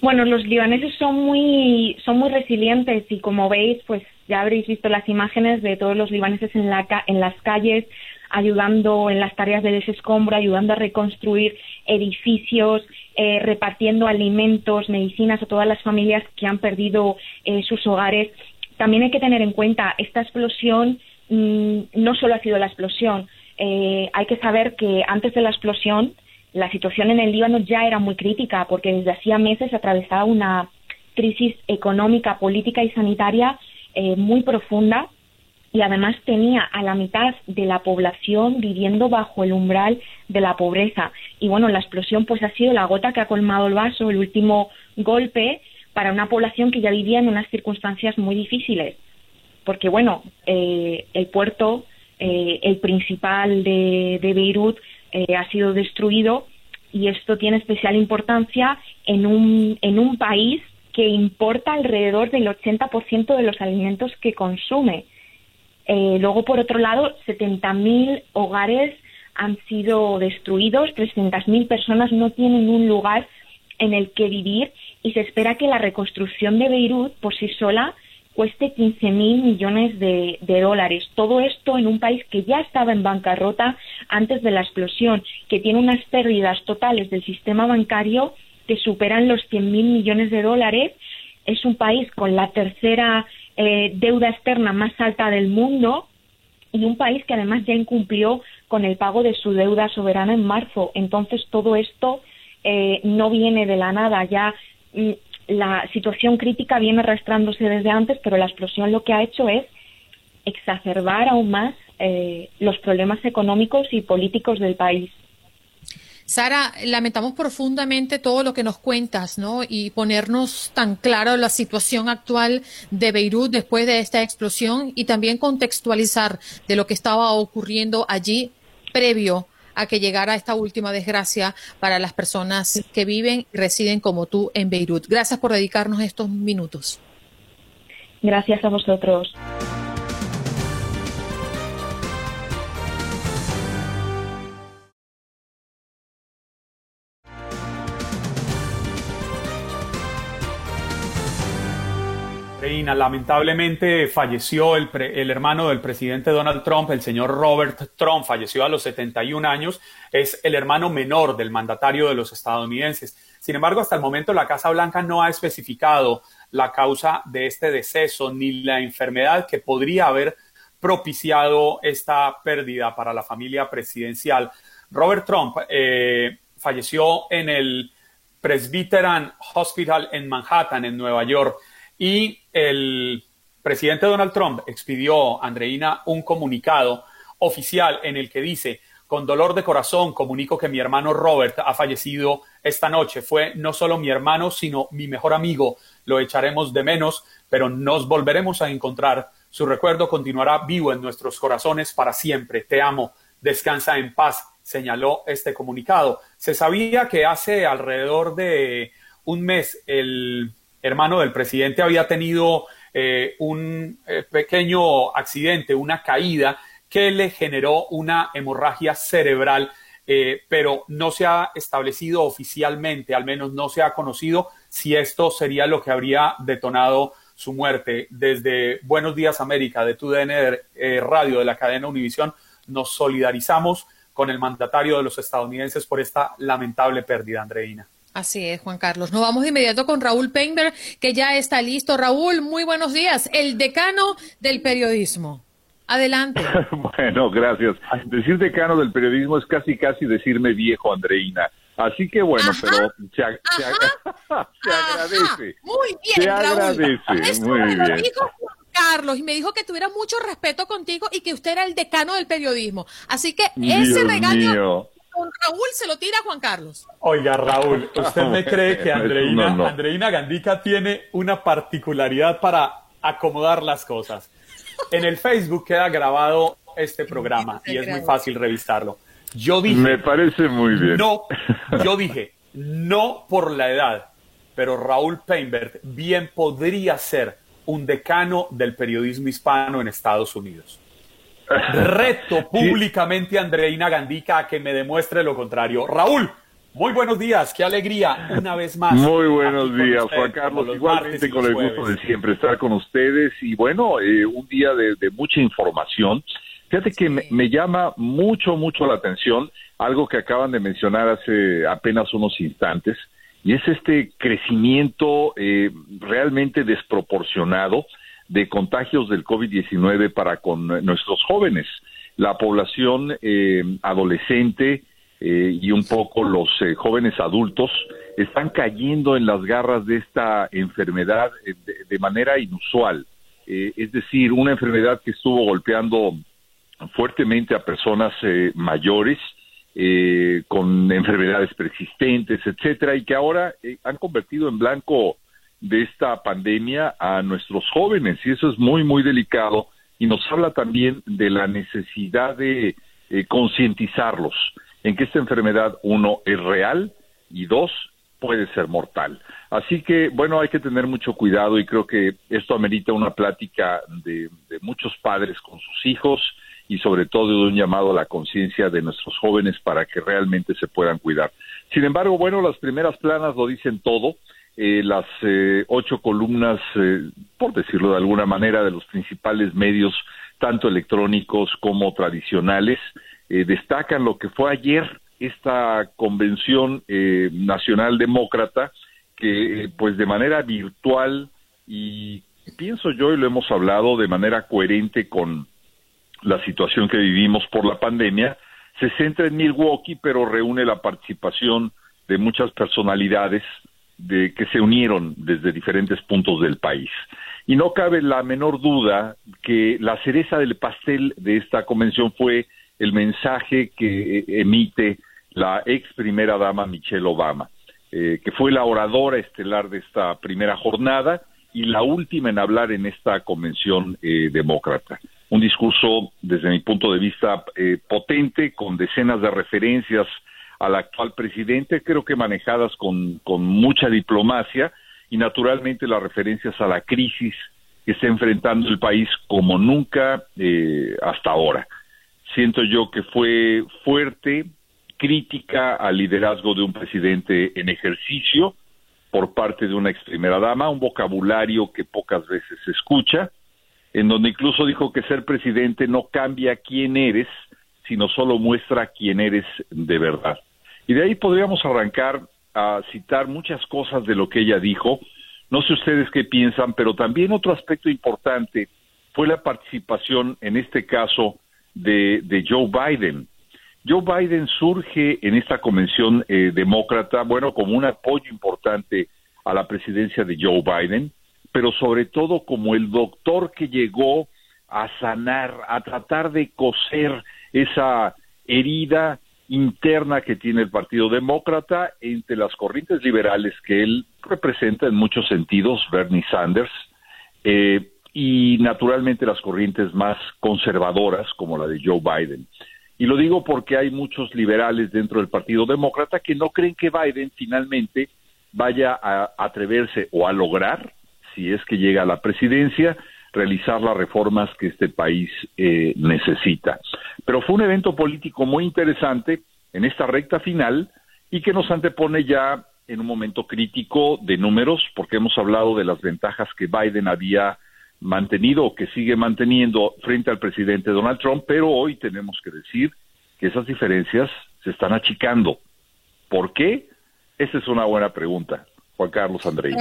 Bueno, los libaneses son muy, son muy resilientes y como veis, pues ya habréis visto las imágenes de todos los libaneses en, la, en las calles ayudando en las tareas de desescombro, ayudando a reconstruir edificios, eh, repartiendo alimentos, medicinas a todas las familias que han perdido eh, sus hogares. También hay que tener en cuenta esta explosión Mm, no solo ha sido la explosión. Eh, hay que saber que antes de la explosión la situación en el Líbano ya era muy crítica porque desde hacía meses atravesaba una crisis económica, política y sanitaria eh, muy profunda y además tenía a la mitad de la población viviendo bajo el umbral de la pobreza. Y bueno, la explosión pues ha sido la gota que ha colmado el vaso, el último golpe para una población que ya vivía en unas circunstancias muy difíciles porque bueno, eh, el puerto, eh, el principal de, Beirut, eh, ha sido destruido y esto tiene especial importancia en un, en un país que importa alrededor del 80% de los alimentos que consume. luego, por otro lado, 70.000 hogares han sido destruidos, 300.000 personas no tienen un lugar en el que vivir y se espera que la reconstrucción de Beirut por sí sola cueste 15 mil millones de, dólares. Todo esto en un país que ya estaba en bancarrota antes de la explosión, que tiene unas pérdidas totales del sistema bancario que superan los 100 mil millones de dólares. Es un país con la tercera eh, deuda externa más alta del mundo y un país que además ya incumplió con el pago de su deuda soberana en marzo. Entonces todo esto eh, no viene de la nada. Ya mm, la situación crítica viene arrastrándose desde antes, pero la explosión lo que ha hecho es exacerbar aún más eh, los problemas económicos y políticos del país. Sara, lamentamos profundamente todo lo que nos cuentas, ¿no? Y ponernos tan claro la situación actual de Beirut después de esta explosión y también contextualizar de lo que estaba ocurriendo allí previo a que llegara esta última desgracia para las personas que viven y residen como tú en Beirut. Gracias por dedicarnos estos minutos. Gracias a vosotros. Lamentablemente falleció el, el, hermano del presidente Donald Trump, el señor Robert Trump, falleció a los 71 años, es el hermano menor del mandatario de los estadounidenses. Sin embargo, hasta el momento la Casa Blanca no ha especificado la causa de este deceso ni la enfermedad que podría haber propiciado esta pérdida para la familia presidencial. Robert Trump eh, falleció en el Presbyterian Hospital en Manhattan, en Nueva York. Y el presidente Donald Trump expidió, Andreina, un comunicado oficial en el que dice, con dolor de corazón comunico que mi hermano Robert ha fallecido esta noche. Fue no solo mi hermano, sino mi mejor amigo. Lo echaremos de menos, pero nos volveremos a encontrar. Su recuerdo continuará vivo en nuestros corazones para siempre. Te amo. Descansa en paz señaló este comunicado. Se sabía que hace alrededor de un mes el hermano del presidente había tenido eh, un eh, pequeño accidente, una caída que le generó una hemorragia cerebral, eh, pero no se ha establecido oficialmente, al menos no se ha conocido si esto sería lo que habría detonado su muerte. Desde Buenos Días América, de TUDN Radio, de la cadena Univisión, nos solidarizamos con el mandatario de los estadounidenses por esta lamentable pérdida, Andreina. Así es, Juan Carlos. Nos vamos de inmediato con Raúl Peinberg, que ya está listo. Raúl, muy buenos días. El decano del periodismo. Adelante. bueno, gracias. Decir decano del periodismo es casi, casi decirme viejo, Andreina. Así que bueno, pero se, agradece. Muy bien, se agradece. muy bien. Carlos y me dijo que tuviera mucho respeto contigo y que usted era el decano del periodismo. Así que ese regaño Raúl se lo tira Juan Carlos. Oiga, Raúl, ¿usted me cree que Andreina, Andreina Gandica tiene una particularidad para acomodar las cosas? En el Facebook queda grabado este programa y es muy fácil revisarlo. Yo dije. Me parece muy bien. No, yo dije, no por la edad, pero Raúl Peinbert bien podría ser un decano del periodismo hispano en Estados Unidos. Reto públicamente a Andreina Gandica a que me demuestre lo contrario. Raúl, muy buenos días, qué alegría una vez más. Muy buenos días, Juan Carlos. Igualmente con el gusto de siempre estar con ustedes y bueno, eh, un día de, mucha información. Fíjate que me, llama mucho, mucho la atención algo que acaban de mencionar hace apenas unos instantes y es este crecimiento eh, realmente desproporcionado de contagios del COVID-19 para con nuestros jóvenes. La población eh, adolescente eh, y un poco los jóvenes adultos están cayendo en las garras de esta enfermedad de, manera inusual. es decir, una enfermedad que estuvo golpeando fuertemente a personas mayores, eh, con enfermedades persistentes, etcétera, y que ahora eh, han convertido en blanco de esta pandemia a nuestros jóvenes, y eso es muy, muy delicado, y nos habla también de la necesidad de eh, concientizarlos en que esta enfermedad, uno, es real, y dos, puede ser mortal. Así que, bueno, hay que tener mucho cuidado y creo que esto amerita una plática de muchos padres con sus hijos, y sobre todo de un llamado a la conciencia de nuestros jóvenes para que realmente se puedan cuidar. Sin embargo, bueno, las primeras planas lo dicen todo. Eh, las eh, ocho columnas, eh, por decirlo de alguna manera, de los principales medios, tanto electrónicos como tradicionales, destacan lo que fue ayer esta convención nacional demócrata, que pues de manera virtual y pienso yo, y lo hemos hablado de manera coherente con la situación que vivimos por la pandemia, se centra en Milwaukee, pero reúne la participación de muchas personalidades de, que se unieron desde diferentes puntos del país. Y no cabe la menor duda que la cereza del pastel de esta convención fue el mensaje que emite la ex primera dama Michelle Obama, eh, que fue la oradora estelar de esta primera jornada y la última en hablar en esta convención eh, demócrata un discurso, desde mi punto de vista, eh, potente, con decenas de referencias al actual presidente, creo que manejadas con, con mucha diplomacia y naturalmente las referencias a la crisis que está enfrentando el país como nunca eh, hasta ahora. Siento yo que fue fuerte, crítica al liderazgo de un presidente en ejercicio por parte de una ex primera dama, un vocabulario que pocas veces se escucha, en donde incluso dijo que ser presidente no cambia quién eres, sino solo muestra quién eres de verdad. Y de ahí podríamos arrancar a citar muchas cosas de lo que ella dijo. No sé ustedes qué piensan, pero también otro aspecto importante fue la participación, en este caso, de, Joe Biden. Joe Biden surge en esta convención eh, demócrata, bueno, como un apoyo importante a la presidencia de Joe Biden pero sobre todo como el doctor que llegó a sanar, a tratar de coser esa herida interna que tiene el Partido Demócrata entre las corrientes liberales que él representa en muchos sentidos, Bernie Sanders, eh, y naturalmente las corrientes más conservadoras como la de Joe Biden. Y lo digo porque hay muchos liberales dentro del Partido Demócrata que no creen que Biden finalmente vaya a atreverse o a lograr, si es que llega a la presidencia, realizar las reformas que este país eh, necesita. Pero fue un evento político muy interesante en esta recta final y que nos antepone ya en un momento crítico de números, porque hemos hablado de las ventajas que Biden había mantenido o que sigue manteniendo frente al presidente Donald Trump, pero hoy tenemos que decir que esas diferencias se están achicando. ¿Por qué? Esa es una buena pregunta, Juan Carlos Andrés.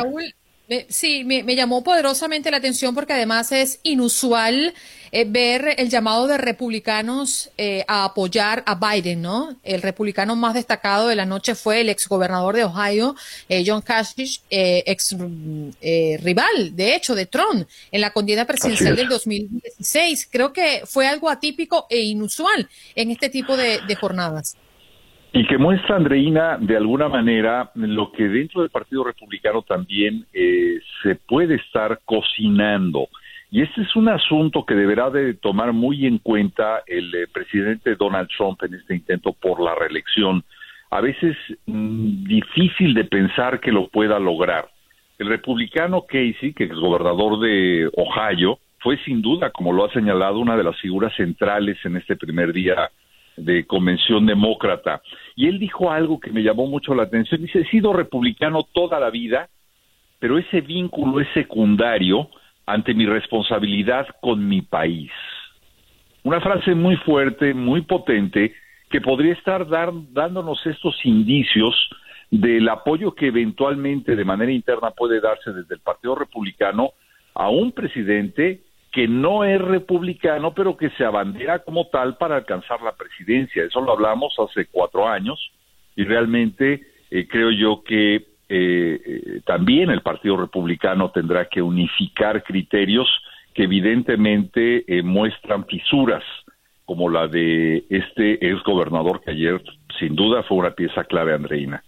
Sí, me, llamó poderosamente la atención porque además es inusual eh, ver el llamado de republicanos eh, a apoyar a Biden, ¿no? El republicano más destacado de la noche fue el exgobernador de Ohio, eh, John Kasich, ex rival, de hecho, de Trump en la contienda presidencial del 2016. Creo que fue algo atípico e inusual en este tipo de jornadas. Y que muestra, Andreina, de alguna manera, lo que dentro del Partido Republicano también eh, se puede estar cocinando. Y este es un asunto que deberá de tomar muy en cuenta el eh, presidente Donald Trump en este intento por la reelección. A veces mm, difícil de pensar que lo pueda lograr. El republicano Casey, que es gobernador de Ohio, fue sin duda, como lo ha señalado, una de las figuras centrales en este primer día de convención demócrata. Y él dijo algo que me llamó mucho la atención. Dice, he sido republicano toda la vida, pero ese vínculo es secundario ante mi responsabilidad con mi país. Una frase muy fuerte, muy potente, que podría estar dándonos estos indicios del apoyo que eventualmente de manera interna puede darse desde el Partido Republicano a un presidente que no es republicano, pero que se abandera como tal para alcanzar la presidencia. Eso lo hablamos hace cuatro años y realmente eh, creo yo que eh, eh, también el Partido Republicano tendrá que unificar criterios que evidentemente muestran fisuras, como la de este ex gobernador que ayer sin duda fue una pieza clave, Andreina.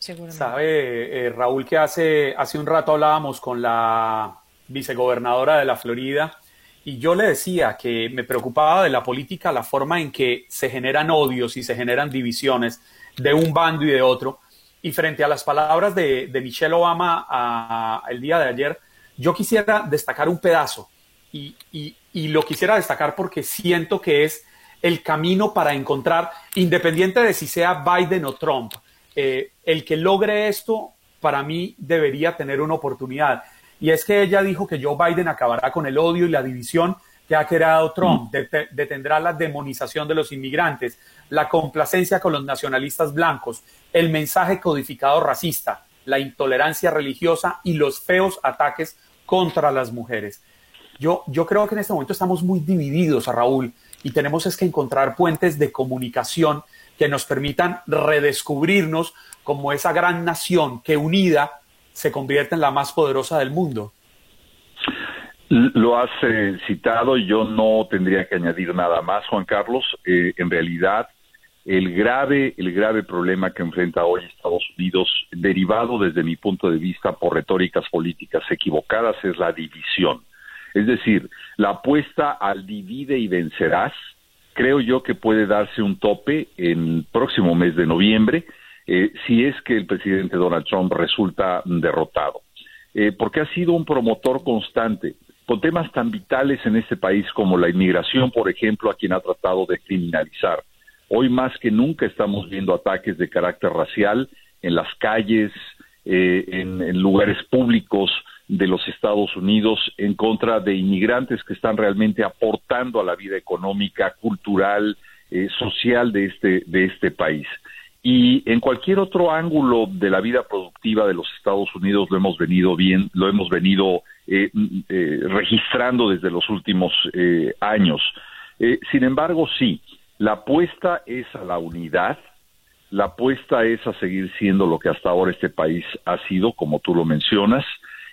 Sabe, Raúl, que hace, hace un rato hablábamos con la vicegobernadora de la Florida, y yo le decía que me preocupaba de la política la forma en que se generan odios y se generan divisiones de un bando y de otro. Y frente a las palabras de, Michelle Obama el día de ayer, yo quisiera destacar un pedazo y, lo quisiera destacar porque siento que es el camino para encontrar, independiente de si sea Biden o Trump, eh, el que logre esto, para mí debería tener una oportunidad y es que ella dijo que Joe Biden acabará con el odio y la división que ha creado Trump, mm. detendrá la demonización de los inmigrantes, la complacencia con los nacionalistas blancos, el mensaje codificado racista, la intolerancia religiosa y los feos ataques contra las mujeres. Yo, yo creo que en este momento estamos muy divididos, Raúl, y tenemos es que encontrar puentes de comunicación que nos permitan redescubrirnos como esa gran nación que unida se convierte en la más poderosa del mundo. Lo has eh, citado y yo no tendría que añadir nada más, Juan Carlos. Eh, en realidad, el grave, el grave problema que enfrenta hoy Estados Unidos, derivado desde mi punto de vista por retóricas políticas equivocadas, es la división. Es decir, la apuesta al divide y vencerás, creo yo que puede darse un tope en el próximo mes de noviembre eh, si es que el presidente Donald Trump resulta derrotado. Eh, porque ha sido un promotor constante con temas tan vitales en este país como la inmigración, por ejemplo, a quien ha tratado de criminalizar. Hoy más que nunca estamos viendo ataques de carácter racial en las calles, eh, en, lugares públicos de los Estados Unidos en contra de inmigrantes que están realmente aportando a la vida económica, cultural, social de este, de este país. Y en cualquier otro ángulo de la vida productiva de los Estados Unidos lo hemos venido bien, lo hemos venido eh, eh, registrando desde los últimos eh, años. sin embargo, sí, la apuesta es a la unidad, la apuesta es a seguir siendo lo que hasta ahora este país ha sido, como tú lo mencionas,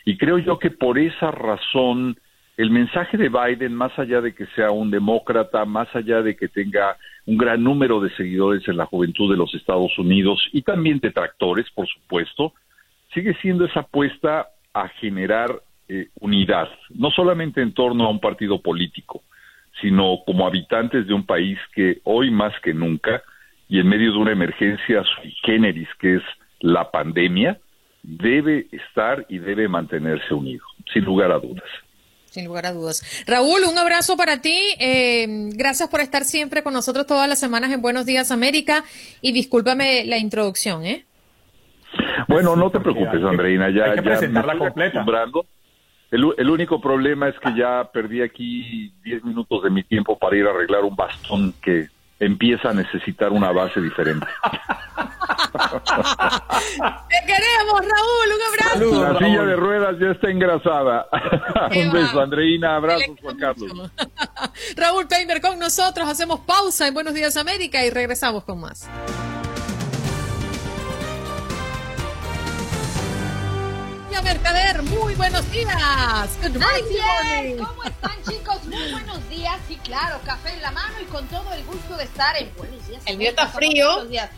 y creo yo que por esa razón el mensaje de Biden, más allá de que sea un demócrata, más allá de que tenga un gran número de seguidores en la juventud de los Estados Unidos y también detractores, por supuesto, sigue siendo esa apuesta a generar eh, unidad, no solamente en torno a un partido político, sino como habitantes de un país que hoy más que nunca, y en medio de una emergencia sui generis que es la pandemia, debe estar y debe mantenerse unido, sin lugar a dudas. Sin lugar a dudas. Raúl, un abrazo para ti. Eh, gracias por estar siempre con nosotros todas las semanas en Buenos Días América. Y discúlpame la introducción, ¿eh? Bueno, no te preocupes, Andreina. Ya, hay que ya presentarla me estoy completa. acostumbrando. El, el único problema es que ya perdí aquí 10 minutos de mi tiempo para ir a arreglar un bastón que empieza a necesitar una base diferente. Te queremos, Raúl. Un abrazo. La silla de ruedas ya está engrasada. Un beso. Andreina. Abrazos, Juan Carlos. Raúl Painter con nosotros. Hacemos pausa en Buenos Días América y regresamos con más. Ya, Mercader, muy buenos días. Good morning, es. ¿Cómo están chicos? Muy buenos días. Sí, claro, café en la mano y con todo el gusto de estar en Buenos Días. El mío está frío. días.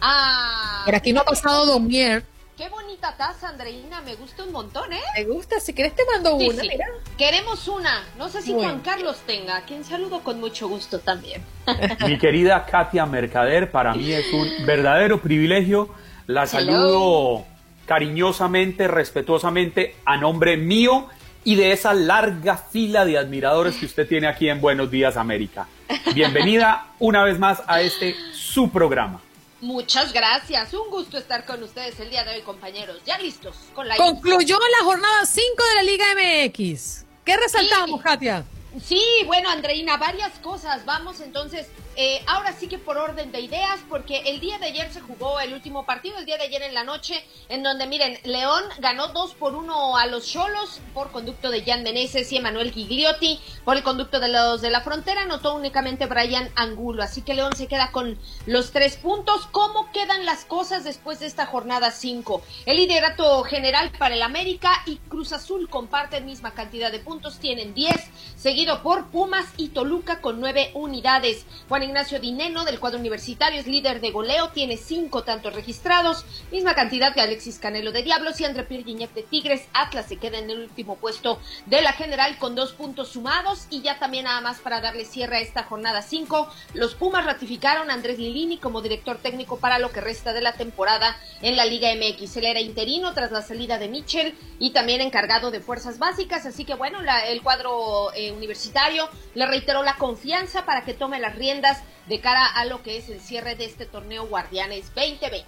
Ah, Por aquí no ha pasado Domier. Qué bonita taza, Andreina. Me gusta un montón, ¿eh? Me gusta. Si quieres te mando Sí, una. sí. Mira. Queremos una. No sé si Bueno. Juan Carlos tenga. Quien saludo con mucho gusto también. Mi querida Katia Mercader, para mí es un verdadero privilegio. La saludo cariñosamente, respetuosamente, a nombre mío y de esa larga fila de admiradores que usted tiene aquí en Buenos Días América. Bienvenida una vez más a este su programa. Muchas gracias. Un gusto estar con ustedes el día de hoy, compañeros. Ya listos con la Concluyó la jornada 5 de la Liga MX. ¿Qué resaltamos, Katia? Sí, bueno, Andreina, varias cosas. Vamos entonces, eh, ahora sí que por orden de ideas, porque el día de ayer se jugó el último partido, el día de ayer en la noche, en donde, miren, León ganó 2 por 1 a los Cholos por conducto de Jan Meneses y Emanuel Gigliotti. Por el conducto de los de la frontera anotó únicamente Brian Angulo. Así que León se queda con los tres puntos. ¿Cómo quedan las cosas después de esta jornada 5? El liderato general para el América y Cruz Azul comparten misma cantidad de puntos, tienen 10, seguido por Pumas y Toluca con 9 unidades. Ignacio Dineno del cuadro universitario es líder de goleo, tiene 5 tantos registrados, misma cantidad que Alexis Canelo de Diablos y André Pierre de Tigres. Atlas se queda en el último puesto de la general con dos puntos sumados y ya también nada más para darle cierre a esta jornada 5. Los Pumas ratificaron a Andrés Lilini como director técnico para lo que resta de la temporada en la Liga MX. Él era interino tras la salida de Mitchell y también encargado de fuerzas básicas, así que bueno, el cuadro eh, universitario le reiteró la confianza para que tome las riendas de cara a lo que es el cierre de este torneo Guardianes 2020.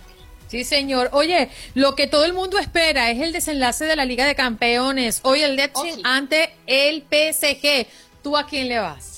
Sí, señor. Oye, lo que todo el mundo espera es el desenlace de la Liga de Campeones. Hoy el Leipzig ante el PSG. ¿Tú a quién le vas?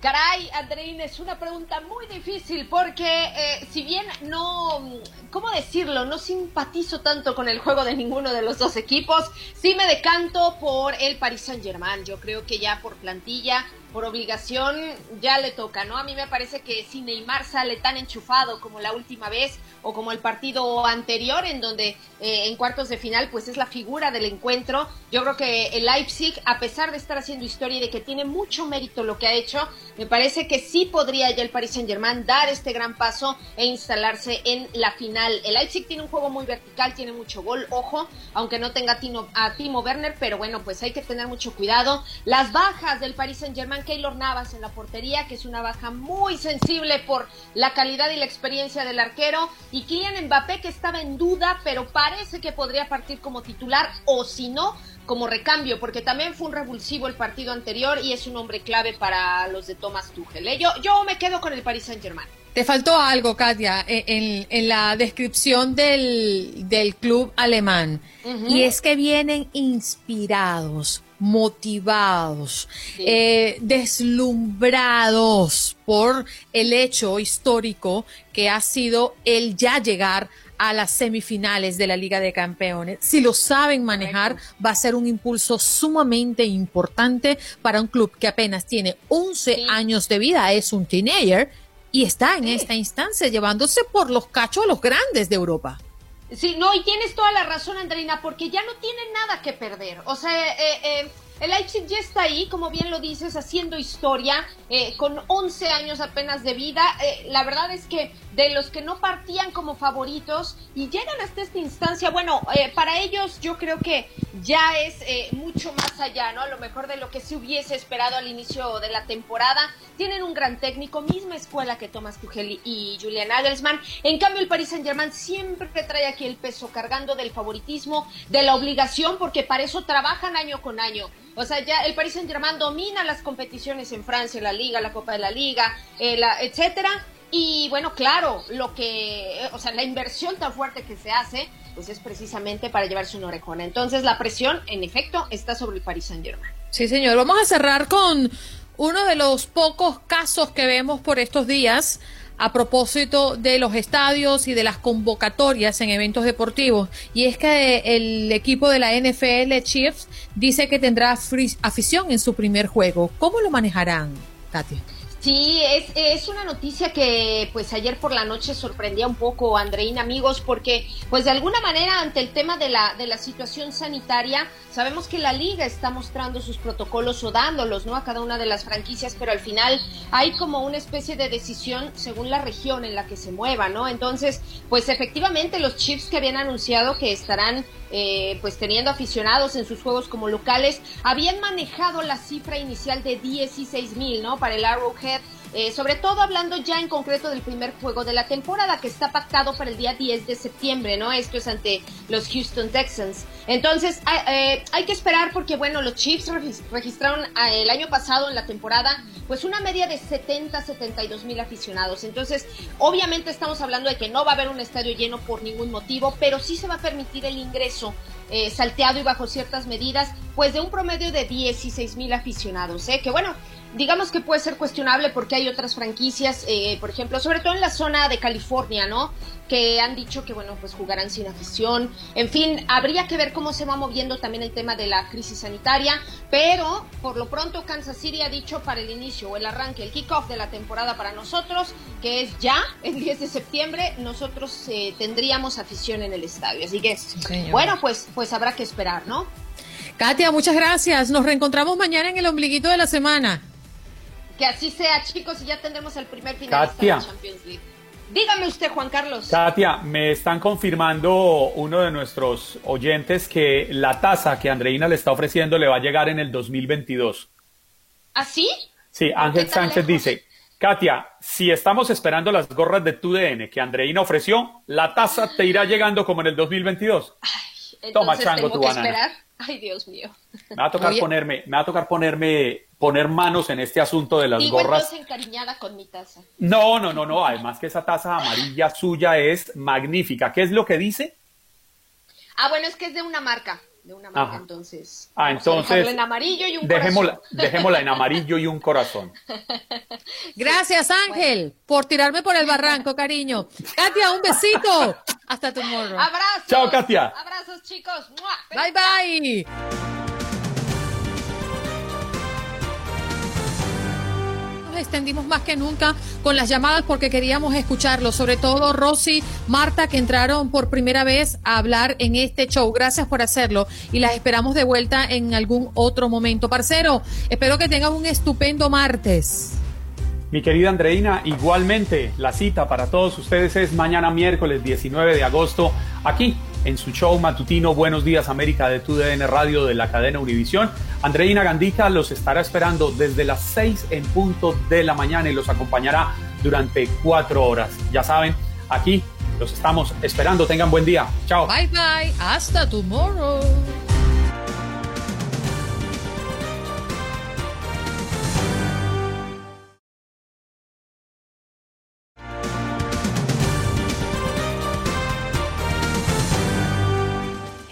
Caray, Andreina, es una pregunta muy difícil porque eh, si bien no, ¿cómo decirlo? No simpatizo tanto con el juego de ninguno de los dos equipos, sí me decanto por el Paris Saint Germain. Yo creo que ya por plantilla, por obligación, ya le toca, ¿no? A mí me parece que si Neymar sale tan enchufado como la última vez o como el partido anterior en donde eh, en cuartos de final pues es la figura del encuentro, yo creo que el Leipzig, a pesar de estar haciendo historia y de que tiene mucho mérito lo que ha hecho, me parece que sí podría ya el Paris Saint Germain dar este gran paso e instalarse en la final. El Leipzig tiene un juego muy vertical, tiene mucho gol, ojo, aunque no tenga a Tino- a Timo Werner, pero bueno, pues hay que tener mucho cuidado. Las bajas del Paris Saint Keylor Navas en la portería, que es una baja muy sensible por la calidad y la experiencia del arquero, y Kylian Mbappé que estaba en duda, pero parece que podría partir como titular o si no, como recambio, porque también fue un revulsivo el partido anterior y es un hombre clave para los de Thomas Tuchel. ¿eh? Yo, yo me quedo con el Paris Saint Germain. Te faltó algo, Katia, en, en- la descripción del, del club alemán. Y es que vienen inspirados, motivados, eh, deslumbrados por el hecho histórico que ha sido el ya llegar a las semifinales de la Liga de Campeones. Si lo saben manejar, va a ser un impulso sumamente importante para un club que apenas tiene 11 años de vida, es un teenager y está en esta instancia llevándose por los cachos a los grandes de Europa. Sí, no, y tienes toda la razón, Andreina, porque ya no tienen nada que perder. O sea, eh, eh, el Leipzig ya está ahí, como bien lo dices, haciendo historia, eh, con 11 años apenas de vida. Eh, la verdad es que de los que no partían como favoritos y llegan hasta esta instancia. Bueno, eh, para ellos yo creo que ya es eh, mucho más allá, ¿no? A lo mejor de lo que se hubiese esperado al inicio de la temporada. Tienen un gran técnico, misma escuela que Thomas Tuchel y Julian Nagelsmann. En cambio, el Paris Saint-Germain siempre trae aquí el peso cargando del favoritismo, de la obligación, porque para eso trabajan año con año. O sea, ya el Paris Saint-Germain domina las competiciones en Francia, la Liga, la Copa de la Liga, eh, la, etcétera y bueno, claro, lo que, o sea, la inversión tan fuerte que se hace, pues es precisamente para llevarse una orejona. Entonces, la presión, en efecto, está sobre el Paris Saint-Germain. Sí, señor. Vamos a cerrar con uno de los pocos casos que vemos por estos días a propósito de los estadios y de las convocatorias en eventos deportivos. Y es que el equipo de la NFL Chiefs dice que tendrá afición en su primer juego. ¿Cómo lo manejarán, Katia? Sí, es, es una noticia que pues ayer por la noche sorprendía un poco, Andreina, amigos, porque pues de alguna manera ante el tema de la, de la situación sanitaria, sabemos que la liga está mostrando sus protocolos o dándolos, ¿no? A cada una de las franquicias, pero al final hay como una especie de decisión según la región en la que se mueva, ¿no? Entonces, pues efectivamente los Chiefs que habían anunciado que estarán eh, pues teniendo aficionados en sus juegos como locales, habían manejado la cifra inicial de 16 mil, ¿no? Para el Arrowhead eh, sobre todo hablando ya en concreto del primer juego de la temporada que está pactado para el día 10 de septiembre, ¿no? Esto es ante los Houston Texans. Entonces hay eh, que esperar porque, bueno, los Chiefs registraron el año pasado en la temporada pues una media de 70, 72 mil aficionados. Entonces, obviamente estamos hablando de que no va a haber un estadio lleno por ningún motivo, pero sí se va a permitir el ingreso eh, salteado y bajo ciertas medidas, pues de un promedio de 16 mil aficionados, ¿eh? Que bueno, digamos que puede ser cuestionable porque hay otras franquicias, eh, por ejemplo, sobre todo en la zona de California, ¿no? Que han dicho que, bueno, pues jugarán sin afición. En fin, habría que ver cómo se va moviendo también el tema de la crisis sanitaria, pero por lo pronto Kansas City ha dicho para el inicio o el arranque, el kickoff de la temporada para nosotros, que es ya, el 10 de septiembre, nosotros eh, tendríamos afición en el estadio. Así que, bueno, pues, pues habrá que esperar, ¿no? Katia, muchas gracias. Nos reencontramos mañana en el ombliguito de la semana. Que así sea, chicos, y ya tendremos el primer final de la Champions League. Dígame usted, Juan Carlos. Katia, me están confirmando uno de nuestros oyentes que la tasa que Andreina le está ofreciendo le va a llegar en el 2022. ¿Ah, sí? Sí, Ángel Sánchez dice, Katia, si estamos esperando las gorras de TUDN que Andreina ofreció, la tasa te irá llegando como en el 2022. Toma, chango, tu banana. Esperar? Ay, Dios mío. Me va a tocar ponerme, me va a tocar ponerme, poner manos en este asunto de las Digo, gorras. encariñada con mi taza. No, no, no, no. Además que esa taza amarilla suya es magnífica. ¿Qué es lo que dice? Ah, bueno, es que es de una marca. De una marca, entonces. Ah, entonces. En amarillo y un dejémosla, corazón. Dejémosla en amarillo y un corazón. Gracias, Ángel, por tirarme por el barranco, cariño. Katia, un besito. Hasta tu morro. Abrazos. Chao, Katia. Abrazos, chicos. Bye, bye. Extendimos más que nunca con las llamadas porque queríamos escucharlo, sobre todo Rosy, Marta, que entraron por primera vez a hablar en este show. Gracias por hacerlo y las esperamos de vuelta en algún otro momento. Parcero, espero que tengan un estupendo martes. Mi querida Andreina, igualmente la cita para todos ustedes es mañana miércoles 19 de agosto aquí en su show matutino Buenos Días América de TUDN Radio de la cadena Univisión. Andreina Gandica los estará esperando desde las 6 en punto de la mañana y los acompañará durante cuatro horas. Ya saben, aquí los estamos esperando. Tengan buen día. Chao. Bye bye. Hasta tomorrow.